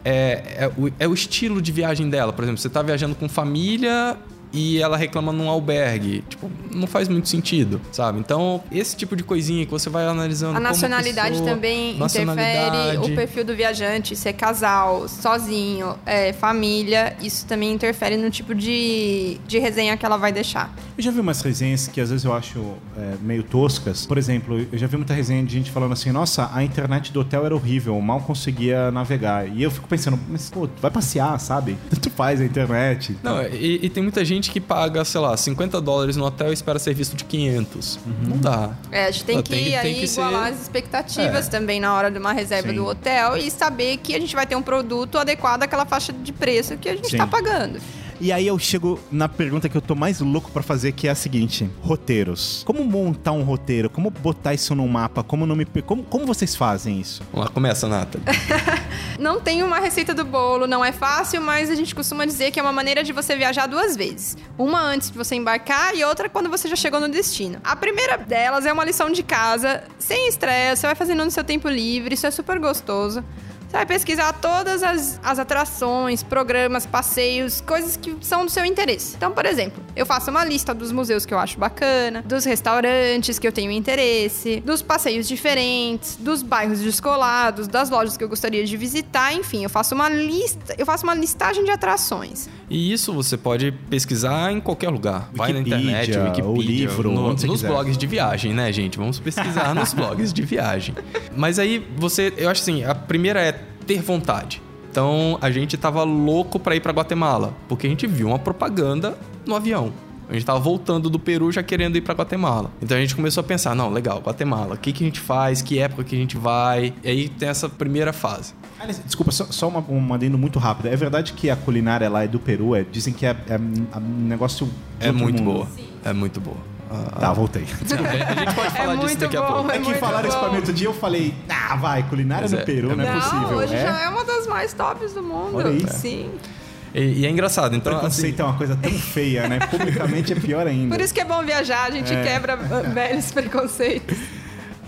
é, é, o, é o estilo de viagem dela. Por exemplo, você está viajando com família e ela reclama num albergue. Tipo, não faz muito sentido, sabe? Então, esse tipo de coisinha que você vai analisando. A como nacionalidade pessoa, também interfere nacionalidade. o perfil do viajante, se é casal, sozinho, é, família, isso também interfere no tipo de, de resenha que ela vai deixar. Eu já vi umas resenhas que às vezes eu acho é, meio toscas. Por exemplo, eu já vi muita resenha de gente falando assim: nossa, a internet do hotel era horrível, mal conseguia navegar. E eu fico pensando, mas pô, vai passear, sabe? Tanto faz a internet. Não, e, e tem muita gente que paga, sei lá, 50 dólares no hotel e espera ser visto de 500. Não dá. É, a gente tem Ah, que, tem que- tem aí que ser- igualar as expectativas É. também na hora de uma reserva Sim. do hotel e saber que a gente vai ter um produto adequado àquela faixa de preço que a gente está pagando. E aí eu chego na pergunta que eu tô mais louco pra fazer, que é a seguinte: roteiros. Como montar um roteiro? Como botar isso no mapa? Como não me como, como vocês fazem isso? Vamos lá, começa, Nata. Não tem uma receita do bolo, não é fácil, mas a gente costuma dizer que é uma maneira de você viajar duas vezes. Uma antes de você embarcar e outra quando você já chegou no destino. A primeira delas é uma lição de casa, sem estresse, você vai fazendo no seu tempo livre, isso é super gostoso. Você vai pesquisar todas as, as atrações, programas, passeios, coisas que são do seu interesse. Então, por exemplo, eu faço uma lista dos museus que eu acho bacana, dos restaurantes que eu tenho interesse, dos passeios diferentes, dos bairros descolados, das lojas que eu gostaria de visitar, enfim, eu faço uma lista, eu faço uma listagem de atrações. E isso você pode pesquisar em qualquer lugar. Vai na Wikipedia, internet, Wikipedia, ou livro, no- onde você nos quiser. blogs de viagem, né, gente? Vamos pesquisar nos blogs de viagem. Mas aí você, eu acho assim, a primeira é ter vontade. Então a gente tava louco pra ir pra Guatemala, porque a gente viu uma propaganda no avião. A gente tava voltando do Peru já querendo ir pra Guatemala. Então a gente começou a pensar, não, legal, Guatemala, o que, que a gente faz, que época que a gente vai. E aí tem essa primeira fase. Aliás, Desculpa, só, só uma, um adendo muito rápido. É verdade que a culinária lá é do Peru? É, dizem que é, é um negócio. de É muito mundo. boa. É muito boa. Ah, Tá, voltei. a gente pode falar disso muito daqui a bom, pouco. É que muito falaram isso pra mim outro dia, eu falei, ah, vai, culinária do é- Peru, é não é Não, possível. hoje é? já é uma das mais tops do mundo. Olha aí. Sim. E, e é engraçado, então assim, Preconceito é uma coisa tão feia, né? Publicamente é pior ainda. Por isso que é bom viajar, a gente É. quebra velhos preconceitos.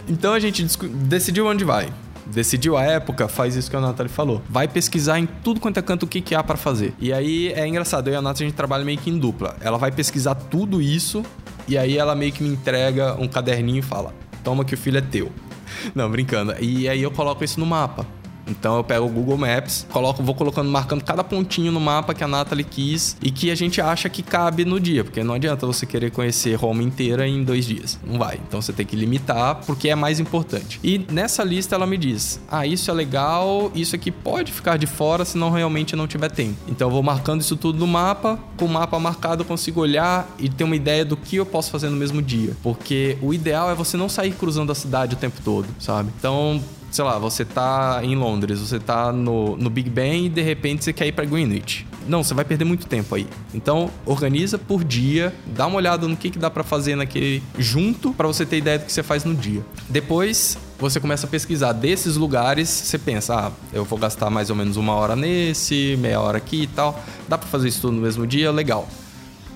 então a gente decidiu onde vai. Decidiu a época, faz isso que a Nathalie falou. Vai pesquisar em tudo quanto é canto o que, que há pra fazer. E aí é engraçado, eu e a Nathalie a gente trabalha meio que em dupla. Ela vai pesquisar tudo isso e aí ela meio que me entrega um caderninho e fala: Toma que o filho é teu. Não, brincando. E aí eu coloco isso no mapa. Então eu pego o Google Maps, coloco, vou colocando, marcando cada pontinho no mapa que a Nathalie quis e que a gente acha que cabe no dia, porque não adianta você querer conhecer Roma inteira em dois dias. Não vai. Então você tem que limitar porque é mais importante. E nessa lista ela me diz: ah, isso é legal, isso aqui pode ficar de fora se não realmente não tiver tempo. Então eu vou marcando isso tudo no mapa, com o mapa marcado eu consigo olhar e ter uma ideia do que eu posso fazer no mesmo dia. Porque o ideal é você não sair cruzando a cidade o tempo todo, sabe? Então sei lá, você tá em Londres, você tá no, no Big Ben e de repente você quer ir pra Greenwich. Não, você vai perder muito tempo aí. Então, organiza por dia, dá uma olhada no que, que dá pra fazer naquele junto pra você ter ideia do que você faz no dia. Depois, você começa a pesquisar desses lugares, você pensa, ah, eu vou gastar mais ou menos uma hora nesse, meia hora aqui e tal. Dá pra fazer isso tudo no mesmo dia? Legal.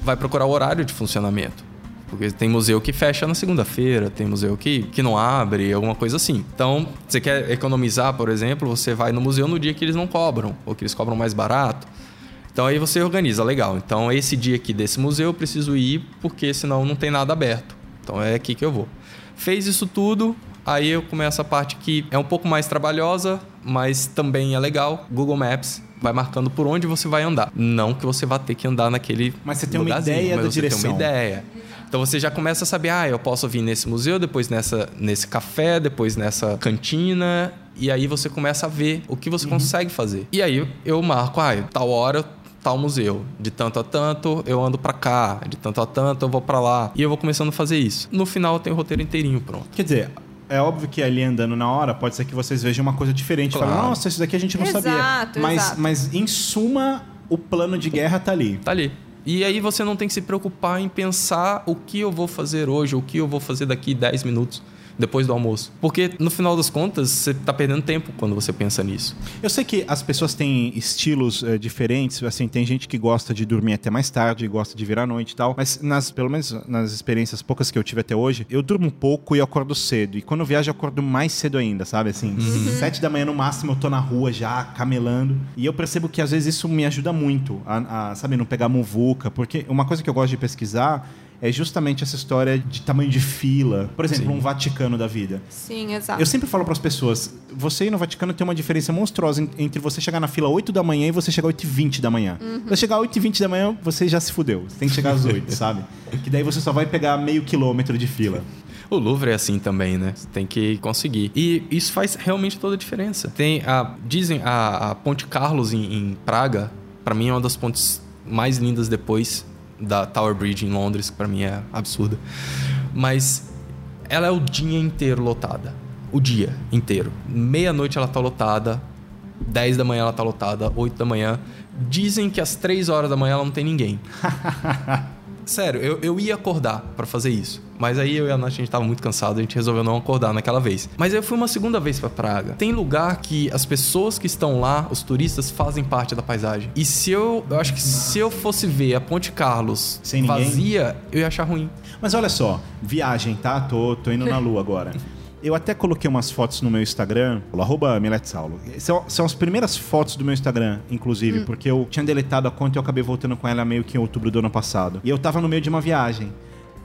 Vai procurar o horário de funcionamento. Porque tem museu que fecha na segunda-feira, tem museu que, que não abre, alguma coisa assim. Então, você quer economizar, por exemplo, você vai no museu no dia que eles não cobram, ou que eles cobram mais barato. Então aí você organiza, legal. Então esse dia aqui desse museu eu preciso ir, porque senão não tem nada aberto. Então é aqui que eu vou. Fez isso tudo, aí eu começo a parte que é um pouco mais trabalhosa, mas também é legal. Google Maps vai marcando por onde você vai andar. Não que você vá ter que andar naquele Mas você tem uma ideia mas da você direção. tem uma ideia. Então você já começa a saber, ah, eu posso vir nesse museu, depois nessa, nesse café, depois nessa cantina. E aí você começa a ver o que você Uhum. consegue fazer. E aí eu marco, ah, tal hora, tal museu. De tanto a tanto, eu ando pra cá. De tanto a tanto, eu vou pra lá. E eu vou começando a fazer isso. No final, eu tenho o roteiro inteirinho pronto. Quer dizer, é óbvio que ali andando na hora, pode ser que vocês vejam uma coisa diferente. Claro. Falam, nossa, isso daqui a gente não Exato, sabia. Mas, exato. mas, em suma, o plano de guerra tá ali. Tá ali. E aí você não tem que se preocupar em pensar o que eu vou fazer hoje, o que eu vou fazer daqui 10 minutos depois do almoço. Porque no final das contas, você tá perdendo tempo quando você pensa nisso. Eu sei que as pessoas têm estilos eh, diferentes, assim, tem gente que gosta de dormir até mais tarde, gosta de virar à noite e tal, mas nas, pelo menos nas experiências poucas que eu tive até hoje, eu durmo pouco e acordo cedo. E quando eu viajo, eu acordo mais cedo ainda, sabe? Assim, sete da manhã no máximo eu tô na rua já, camelando. E eu percebo que às vezes isso me ajuda muito a, a, sabe, não pegar muvuca, porque uma coisa que eu gosto de pesquisar é justamente essa história de tamanho de fila. Por exemplo, Sim. um Vaticano da vida. Sim, exato. Eu sempre falo para as pessoas, você ir no Vaticano tem uma diferença monstruosa en- entre você chegar na fila 8 da manhã e você chegar 8 e 20 da manhã. Você chegar 8 e 20 da manhã, você já se fudeu. Você tem que chegar às 8, sabe? Que daí você só vai pegar meio quilômetro de fila. O Louvre é assim também, né? Você tem que conseguir. E isso faz realmente toda a diferença. Tem a. Dizem a, a Ponte Carlos em, em Praga, pra mim é uma das pontes mais lindas depois da Tower Bridge em Londres, que pra mim é absurda. Mas ela é o dia inteiro lotada. O dia inteiro. Meia-noite ela tá lotada. 10 da manhã ela tá lotada, 8 da manhã. Dizem que às 3 horas da manhã ela não tem ninguém. Sério, eu, eu ia acordar pra fazer isso. Mas aí eu e a Nath, a gente tava muito cansado, a gente resolveu não acordar naquela vez. Mas eu fui uma segunda vez pra Praga. Tem lugar que as pessoas que estão lá, os turistas, fazem parte da paisagem. E se eu. Eu acho que se eu fosse ver a Ponte Carlos Sem ninguém? vazia, eu ia achar ruim. Mas olha só, viagem, tá? Tô, tô indo na lua agora. Eu até coloquei umas fotos no meu Instagram, arroba Saulo. São, são as primeiras fotos do meu Instagram, inclusive, porque eu tinha deletado a conta e eu acabei voltando com ela meio que em outubro do ano passado. E eu tava no meio de uma viagem.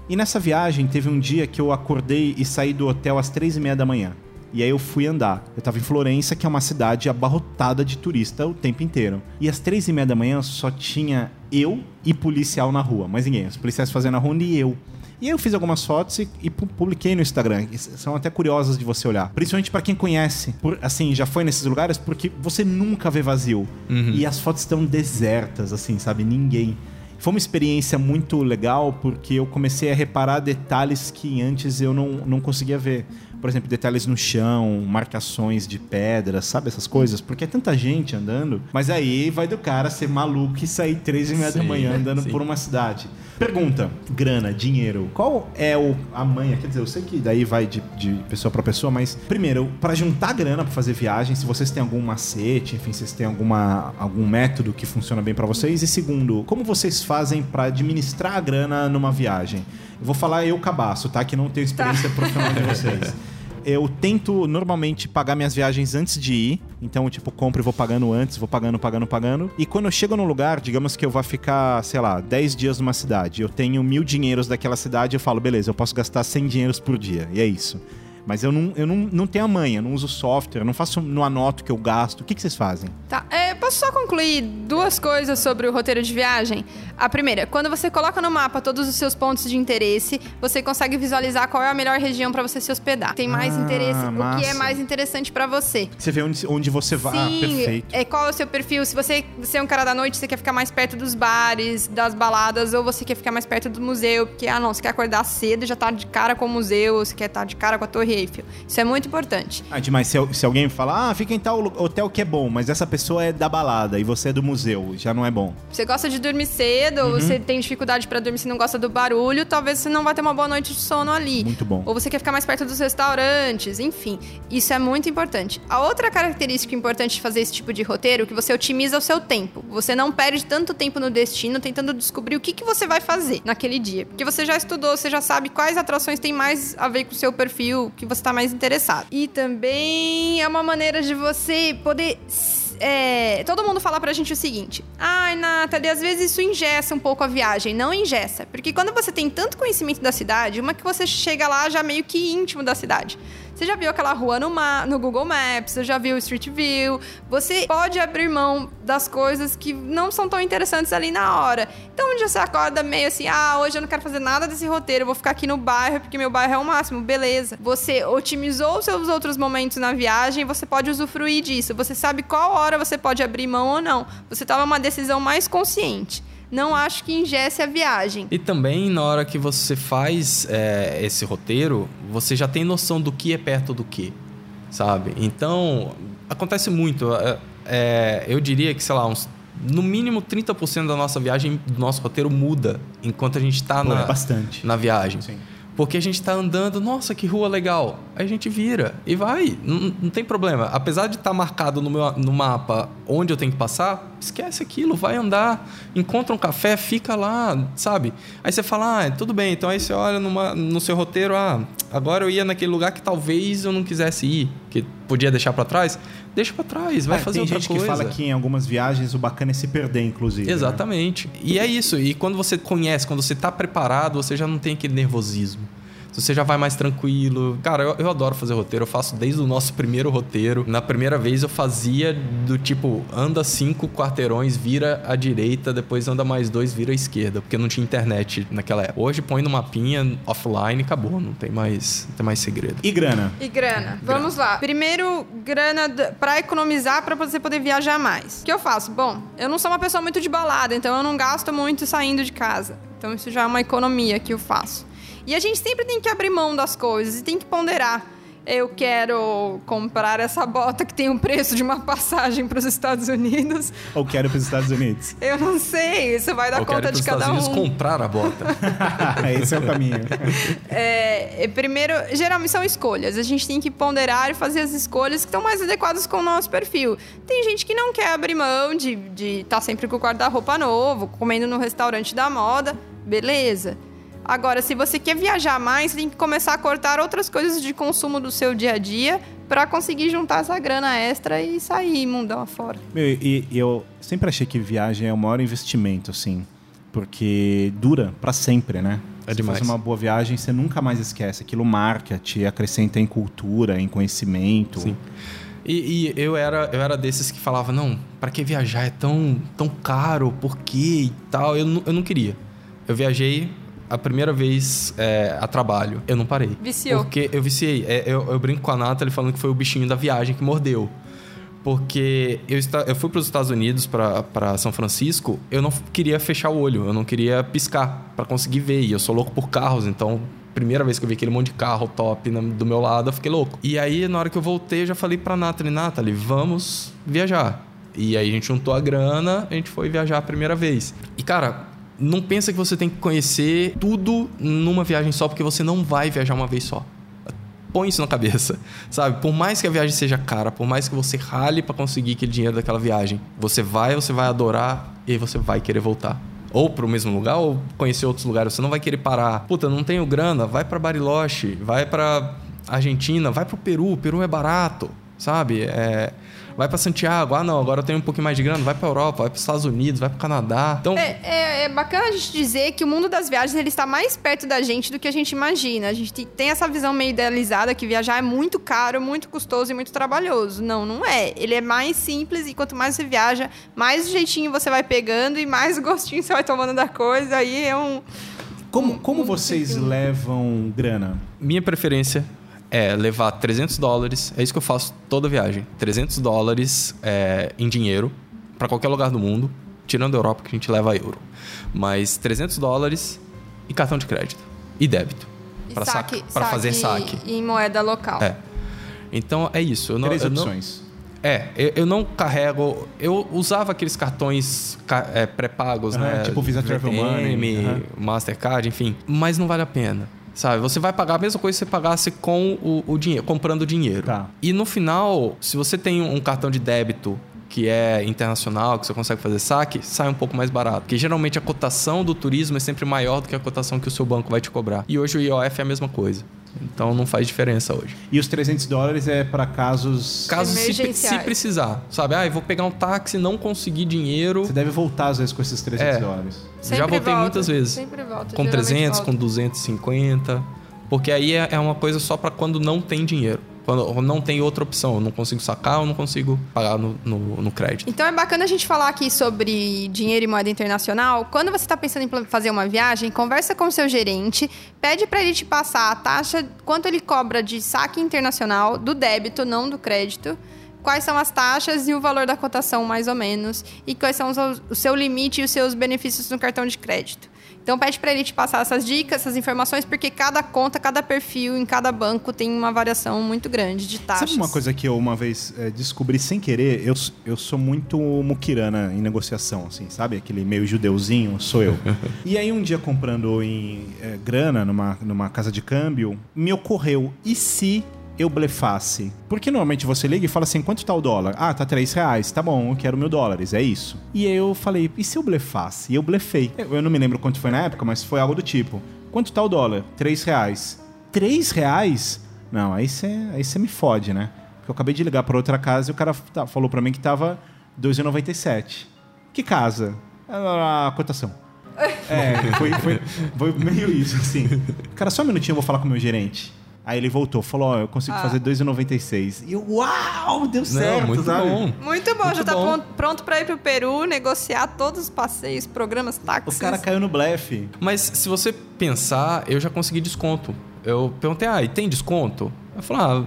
E nessa viagem teve um dia que eu acordei e saí do hotel às três e meia da manhã. E aí eu fui andar. Eu tava em Florença, que é uma cidade abarrotada de turista o tempo inteiro. E às três e meia da manhã só tinha eu e policial na rua. Mais ninguém. Os policiais fazendo a ronda e eu. E aí eu fiz algumas fotos e, e publiquei no Instagram. são até curiosas de você olhar. Principalmente para quem conhece. Por, assim, já foi nesses lugares, porque você nunca vê vazio. Uhum. E as fotos estão desertas, assim, sabe? Ninguém. Foi uma experiência muito legal porque eu comecei a reparar detalhes que antes eu não, não conseguia ver por exemplo, detalhes no chão, marcações de pedra, sabe essas coisas? Porque é tanta gente andando, mas aí vai do cara ser maluco e sair três e meia sim, da manhã andando sim. por uma cidade. Pergunta: grana, dinheiro. Qual é o, a manha? Quer dizer, eu sei que daí vai de, de pessoa para pessoa, mas primeiro, para juntar grana para fazer viagem, se vocês têm algum macete, enfim, se vocês têm alguma, algum método que funciona bem para vocês. E segundo, como vocês fazem para administrar a grana numa viagem? Eu vou falar eu cabaço, tá? Que não tenho experiência tá. profissional de vocês. eu tento normalmente pagar minhas viagens antes de ir. Então, tipo, compro e vou pagando antes, vou pagando, pagando, pagando. E quando eu chego num lugar, digamos que eu vou ficar, sei lá, 10 dias numa cidade. Eu tenho mil dinheiros daquela cidade, eu falo, beleza, eu posso gastar 100 dinheiros por dia. E é isso. Mas eu não, eu não, não tenho a manha, não uso software, não faço, não anoto que eu gasto. O que, que vocês fazem? Tá, é, posso só concluir duas coisas sobre o roteiro de viagem? A primeira, quando você coloca no mapa todos os seus pontos de interesse, você consegue visualizar qual é a melhor região para você se hospedar. Tem mais ah, interesse, massa. o que é mais interessante para você. Você vê onde, onde você vai. Sim, ah, perfeito. É, qual é o seu perfil? Se você, você é um cara da noite, você quer ficar mais perto dos bares, das baladas, ou você quer ficar mais perto do museu, porque, ah, não, você quer acordar cedo e já tá de cara com o museu, você quer estar tá de cara com a Torre Isso é muito importante. Ah, demais. Se, se alguém falar, ah, fica em tal hotel que é bom, mas essa pessoa é da balada e você é do museu, já não é bom. Você gosta de dormir cedo, uhum. ou você tem dificuldade para dormir, se não gosta do barulho, talvez você não vai ter uma boa noite de sono ali. Muito bom. Ou você quer ficar mais perto dos restaurantes, enfim. Isso é muito importante. A outra característica importante de fazer esse tipo de roteiro é que você otimiza o seu tempo. Você não perde tanto tempo no destino tentando descobrir o que, que você vai fazer naquele dia. Porque você já estudou, você já sabe quais atrações tem mais a ver com o seu perfil, que você está mais interessado. E também é uma maneira de você poder é, todo mundo fala pra gente o seguinte: ai, Nathalie, às vezes isso ingessa um pouco a viagem. Não ingessa. Porque quando você tem tanto conhecimento da cidade, uma que você chega lá já meio que íntimo da cidade. Você já viu aquela rua no, no Google Maps, você já viu o Street View. Você pode abrir mão das coisas que não são tão interessantes ali na hora. Então, dia você acorda meio assim: ah, hoje eu não quero fazer nada desse roteiro, vou ficar aqui no bairro porque meu bairro é o máximo. Beleza. Você otimizou os seus outros momentos na viagem, você pode usufruir disso. Você sabe qual hora você pode abrir mão ou não. Você toma uma decisão mais consciente não acho que ingesse a viagem. E também, na hora que você faz é, esse roteiro, você já tem noção do que é perto do que, sabe? Então, acontece muito. É, é, eu diria que, sei lá, uns, no mínimo 30% da nossa viagem, do nosso roteiro muda enquanto a gente está na, é bastante. na viagem. Sim. Porque a gente está andando, nossa, que rua legal. Aí a gente vira e vai, não, não tem problema. Apesar de estar tá marcado no, meu, no mapa onde eu tenho que passar, esquece aquilo, vai andar, encontra um café, fica lá, sabe? Aí você fala, ah, tudo bem, então aí você olha numa, no seu roteiro, ah, agora eu ia naquele lugar que talvez eu não quisesse ir, que podia deixar para trás deixa para trás, vai é, fazer outra coisa. Tem gente que fala que em algumas viagens o bacana é se perder, inclusive. Né? Exatamente. Né? E é isso. E quando você conhece, quando você está preparado, você já não tem aquele nervosismo você já vai mais tranquilo. Cara, eu, eu adoro fazer roteiro, eu faço desde o nosso primeiro roteiro. Na primeira vez eu fazia do tipo, anda cinco quarteirões, vira à direita, depois anda mais dois, vira à esquerda, porque não tinha internet naquela época. Hoje põe no mapinha offline acabou, não tem mais, não tem mais segredo. E grana? E grana. Vamos lá. Primeiro, grana para economizar para você poder viajar mais. O que eu faço? Bom, eu não sou uma pessoa muito de balada, então eu não gasto muito saindo de casa. Então isso já é uma economia que eu faço. E a gente sempre tem que abrir mão das coisas e tem que ponderar. Eu quero comprar essa bota que tem o preço de uma passagem para os Estados Unidos. Ou quero para os Estados Unidos? Eu não sei, isso vai dar Ou conta de cada Estados um. Unidos comprar a bota. Esse é o caminho. É, primeiro, geralmente são escolhas. A gente tem que ponderar e fazer as escolhas que estão mais adequadas com o nosso perfil. Tem gente que não quer abrir mão de estar tá sempre com o guarda-roupa novo, comendo no restaurante da moda. Beleza. Agora, se você quer viajar mais, você tem que começar a cortar outras coisas de consumo do seu dia a dia para conseguir juntar essa grana extra e sair mundão afora. Meu, e, e eu sempre achei que viagem é o maior investimento, assim, porque dura para sempre, né? É Se demais. faz uma boa viagem, você nunca mais esquece. Aquilo marca, te acrescenta em cultura, em conhecimento. Sim. E, e eu, era, eu era desses que falava, não, pra que viajar é tão, tão caro, por quê e tal. Eu, eu não queria. Eu viajei a primeira vez é, a trabalho. Eu não parei. Viciou. Porque eu viciei. É, eu, eu brinco com a Nathalie falando que foi o bichinho da viagem que mordeu. Porque eu, eu fui para os Estados Unidos, para São Francisco, eu não queria fechar o olho, eu não queria piscar para conseguir ver. E eu sou louco por carros, então, primeira vez que eu vi aquele monte de carro top do meu lado, eu fiquei louco. E aí, na hora que eu voltei, eu já falei pra Nathalie: Nathalie, vamos viajar. E aí a gente juntou a grana, a gente foi viajar a primeira vez. E cara, não pensa que você tem que conhecer tudo numa viagem só, porque você não vai viajar uma vez só põe isso na cabeça, sabe? Por mais que a viagem seja cara, por mais que você rale pra conseguir aquele dinheiro daquela viagem, você vai, você vai adorar e você vai querer voltar. Ou pro mesmo lugar ou conhecer outros lugares. Você não vai querer parar. Puta, não tenho grana, vai pra Bariloche, vai pra Argentina, vai pro Peru, o Peru é barato, sabe? É, vai pra Santiago. Ah, não, agora eu tenho um pouquinho mais de grana, vai pra Europa, vai pros Estados Unidos, vai pro Canadá. Então, É, é- é bacana a gente dizer que o mundo das viagens ele está mais perto da gente do que a gente imagina. A gente te- tem essa visão meio idealizada que viajar é muito caro, muito custoso e muito trabalhoso. Não, não é. Ele é mais simples e quanto mais você viaja, mais jeitinho você vai pegando e mais gostinho você vai tomando da coisa. Aí é um. Como, como vocês levam grana? Minha preferência é levar 300 dólares, é isso que eu faço toda viagem. 300 dólares é, em dinheiro para qualquer lugar do mundo, tirando a Europa que a gente leva euro. Mas 300 dólares e cartão de crédito e débito para saque- para fazer saque. Em moeda local. É. Então é isso. Eu não, Três eu não- opções. é, eu, eu não carrego. Eu usava aqueles cartões ca- é, pré-pagos, Aham, né? tipo Visa Travel Money, aham. Mastercard, enfim. Mas não vale a pena. Sabe? Você vai pagar a mesma coisa que você pagasse com o, o dinheiro, comprando dinheiro. Tá. E no final, se você tem um cartão de débito que é internacional, que você consegue fazer saque, sai um pouco mais barato. Porque geralmente a cotação do turismo é sempre maior do que a cotação que o seu banco vai te cobrar. E hoje o IOF é a mesma coisa. Então não faz diferença hoje. E os 300 dólares é para casos. Caso se, se precisar, sabe? Ah, eu vou pegar um táxi, não conseguir dinheiro. Você deve voltar às vezes com esses 300 É. dólares. Já Sempre voltei volta, muitas vezes. Sempre volta. Com geralmente 300, volta. com 250. Porque aí é, é uma coisa só pra quando não tem dinheiro. Quando não tem outra opção. Eu não consigo sacar, eu não consigo pagar no, no, no crédito. Então é bacana a gente falar aqui sobre dinheiro e moeda internacional. Quando você está pensando em fazer uma viagem, conversa com o seu gerente, pede para ele te passar a taxa, quanto ele cobra de saque internacional, do débito, não do crédito. Quais são as taxas e o valor da cotação, mais ou menos. E quais são os, o seu limite e os seus benefícios no cartão de crédito. Então pede para ele te passar essas dicas, essas informações, porque cada conta, cada perfil em cada banco tem uma variação muito grande de taxas. Sabe uma coisa que eu uma vez eh, descobri sem querer? Eu, eu sou muito muquirana em negociação, assim, sabe? Aquele meio judeuzinho, sou eu. e aí um dia comprando em eh, grana numa, numa casa de câmbio, me ocorreu, e se eu blefasse? Porque normalmente você liga e fala assim, quanto tá o dólar? Ah, tá 3 reais, tá bom, eu quero mil dólares, é isso. E eu falei, e se eu blefasse? E eu blefei. Eu, eu não me lembro quanto foi na época, mas foi algo do tipo, quanto tá o dólar? 3 reais. 3 reais? Não, aí você aí cê me fode, né? Porque eu acabei de ligar pra outra casa e o cara falou pra mim que tava 2,97. Que casa? Ah, A cotação. É, foi, foi, foi meio isso, assim. Cara, só um minutinho, eu vou falar com o meu gerente. Aí ele voltou, falou, ó, eu consigo Ah. fazer 2,96. E eu, uau, deu certo, não, muito sabe? bom. Muito bom, Muito já tá bom. pronto, pronto para ir pro Peru, negociar todos os passeios, programas, táxis. O cara caiu no blefe. Mas se você pensar, eu já consegui desconto. Eu perguntei, ah, e tem desconto? Eu falei, ah,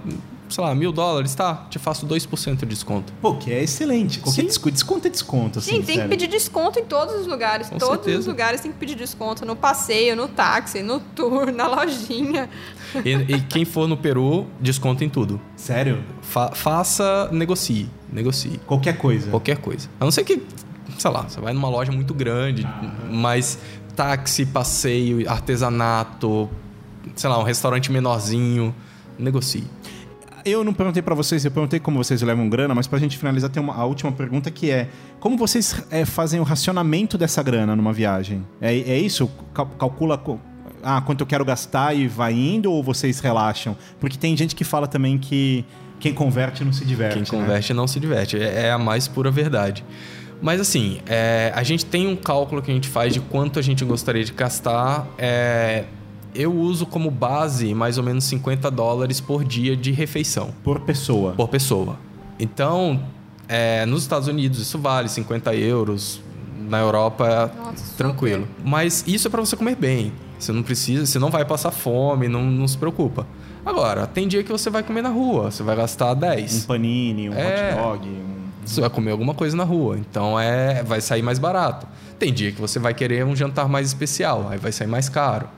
sei lá, mil dólares, tá? Te faço 2% de desconto. Pô, que é excelente. Qualquer Sim. desconto, desconto é desconto, assim, Sim, tem que sério. pedir desconto em todos os lugares. Com todos os certeza. lugares tem que pedir desconto. No passeio, no táxi, no tour, na lojinha. E, e quem for no Peru, desconto em tudo. Sério? Fa- faça, negocie. Negocie. Qualquer coisa. Qualquer coisa. A não ser que, sei lá, você vai numa loja muito grande, mas táxi, passeio, artesanato, sei lá, um restaurante menorzinho, negocie. Eu não perguntei pra vocês, eu perguntei como vocês levam grana, mas pra gente finalizar tem uma, a última pergunta que é como vocês é, fazem o racionamento dessa grana numa viagem? É, é isso? Cal- calcula ah, quanto eu quero gastar e vai indo, ou vocês relaxam? Porque tem gente que fala também que quem converte não se diverte. Quem né? converte não se diverte. É é a mais pura verdade. Mas assim, é, a gente tem um cálculo que a gente faz de quanto a gente gostaria de gastar. É, eu uso como base mais ou menos 50 dólares por dia de refeição, Por pessoa. por pessoa. Então, é, nos Estados Unidos isso vale 50 euros, na Europa é Nossa, super. tranquilo. Mas isso é para você comer bem. Você não precisa, você não vai passar fome, não, não se preocupa. Agora, tem dia que você vai comer na rua, você vai gastar 10. Um panini, um É. hot dog. um- Você vai comer alguma coisa na rua, então é vai sair mais barato. Tem dia que você vai querer um jantar mais especial, aí vai sair mais caro.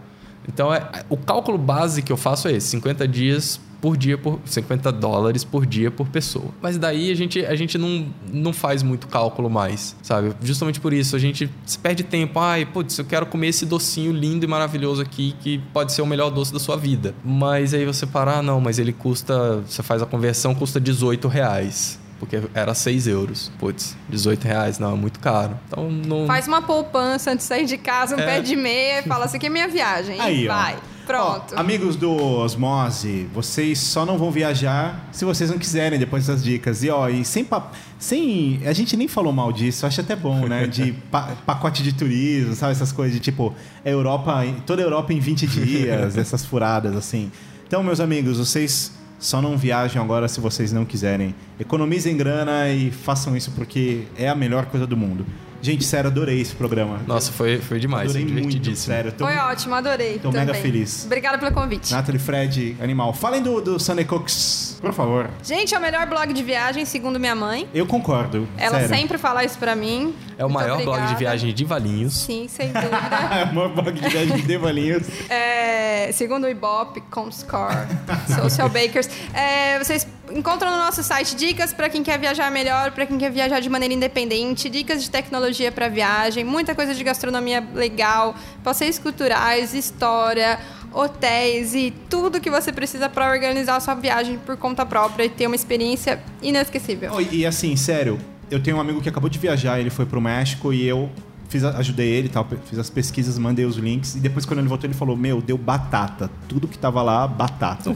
Então é o cálculo base que eu faço é esse, 50 dias por dia por 50 dólares por dia por pessoa. Mas daí a gente a gente não, não faz muito cálculo mais, sabe? Justamente por isso a gente se perde tempo. Ai, putz, eu quero comer esse docinho lindo e maravilhoso aqui que pode ser o melhor doce da sua vida. Mas aí você para, ah, não, mas ele custa, você faz a conversão, custa 18 reais. Porque era 6 euros. Putz, 18 reais, não, é muito caro. Então não. Faz uma poupança antes de sair de casa, um É. pé de meia e fala, isso aqui é minha viagem. E Aí, ó. vai. Pronto. Ó, amigos do Osmose, vocês só não vão viajar se vocês não quiserem depois das dicas. E ó, e sem pa- sem a gente nem falou mal disso, acho até bom, né, de pa- pacote de turismo, sabe essas coisas de tipo Europa, toda a Europa em 20 dias, essas furadas assim. Então, meus amigos, vocês só não viajam agora se vocês não quiserem. Economizem grana e façam isso porque é a melhor coisa do mundo. Gente, sério, adorei esse programa. Nossa, foi, foi demais, adorei foi muito, sério. Tô Foi ótimo, adorei. tô também. mega feliz. Obrigada pelo convite. Nathalie, Fred, animal. Falem do, do Sunday Cooks, por favor. Gente, é o melhor blog de viagem, segundo minha mãe. Eu concordo. Ela sério. sempre fala isso pra mim. É o Muito maior blog de obrigada. viagem de Valinhos. Sim, sem dúvida. É o maior blog de viagem de Valinhos. É, segundo o Ibope, Comscore, Social Bakers, é, vocês encontram no nosso site dicas para quem quer viajar melhor, para quem quer viajar de maneira independente, dicas de tecnologia para viagem, muita coisa de gastronomia legal, passeios culturais, história, hotéis e tudo que você precisa para organizar a sua viagem por conta própria e ter uma experiência inesquecível. Oh, e assim, sério, eu tenho um amigo que acabou de viajar, ele foi pro México e eu fiz, ajudei ele e tal, fiz as pesquisas, mandei os links e depois quando ele voltou ele falou, meu, deu batata. Tudo que tava lá, batata.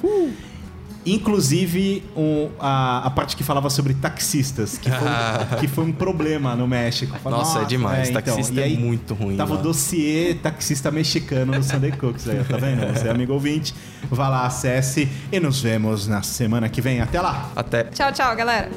Inclusive um, a, a parte que falava sobre taxistas, que foi, um- que foi um problema no México. Falei, Nossa, é demais. então, Taxista aí é muito ruim. Tava o dossiê taxista mexicano no Sunday Cooks aí, tá vendo? Você é amigo ouvinte, vá lá, acesse e nos vemos na semana que vem. Até lá! Até. Tchau, tchau, galera.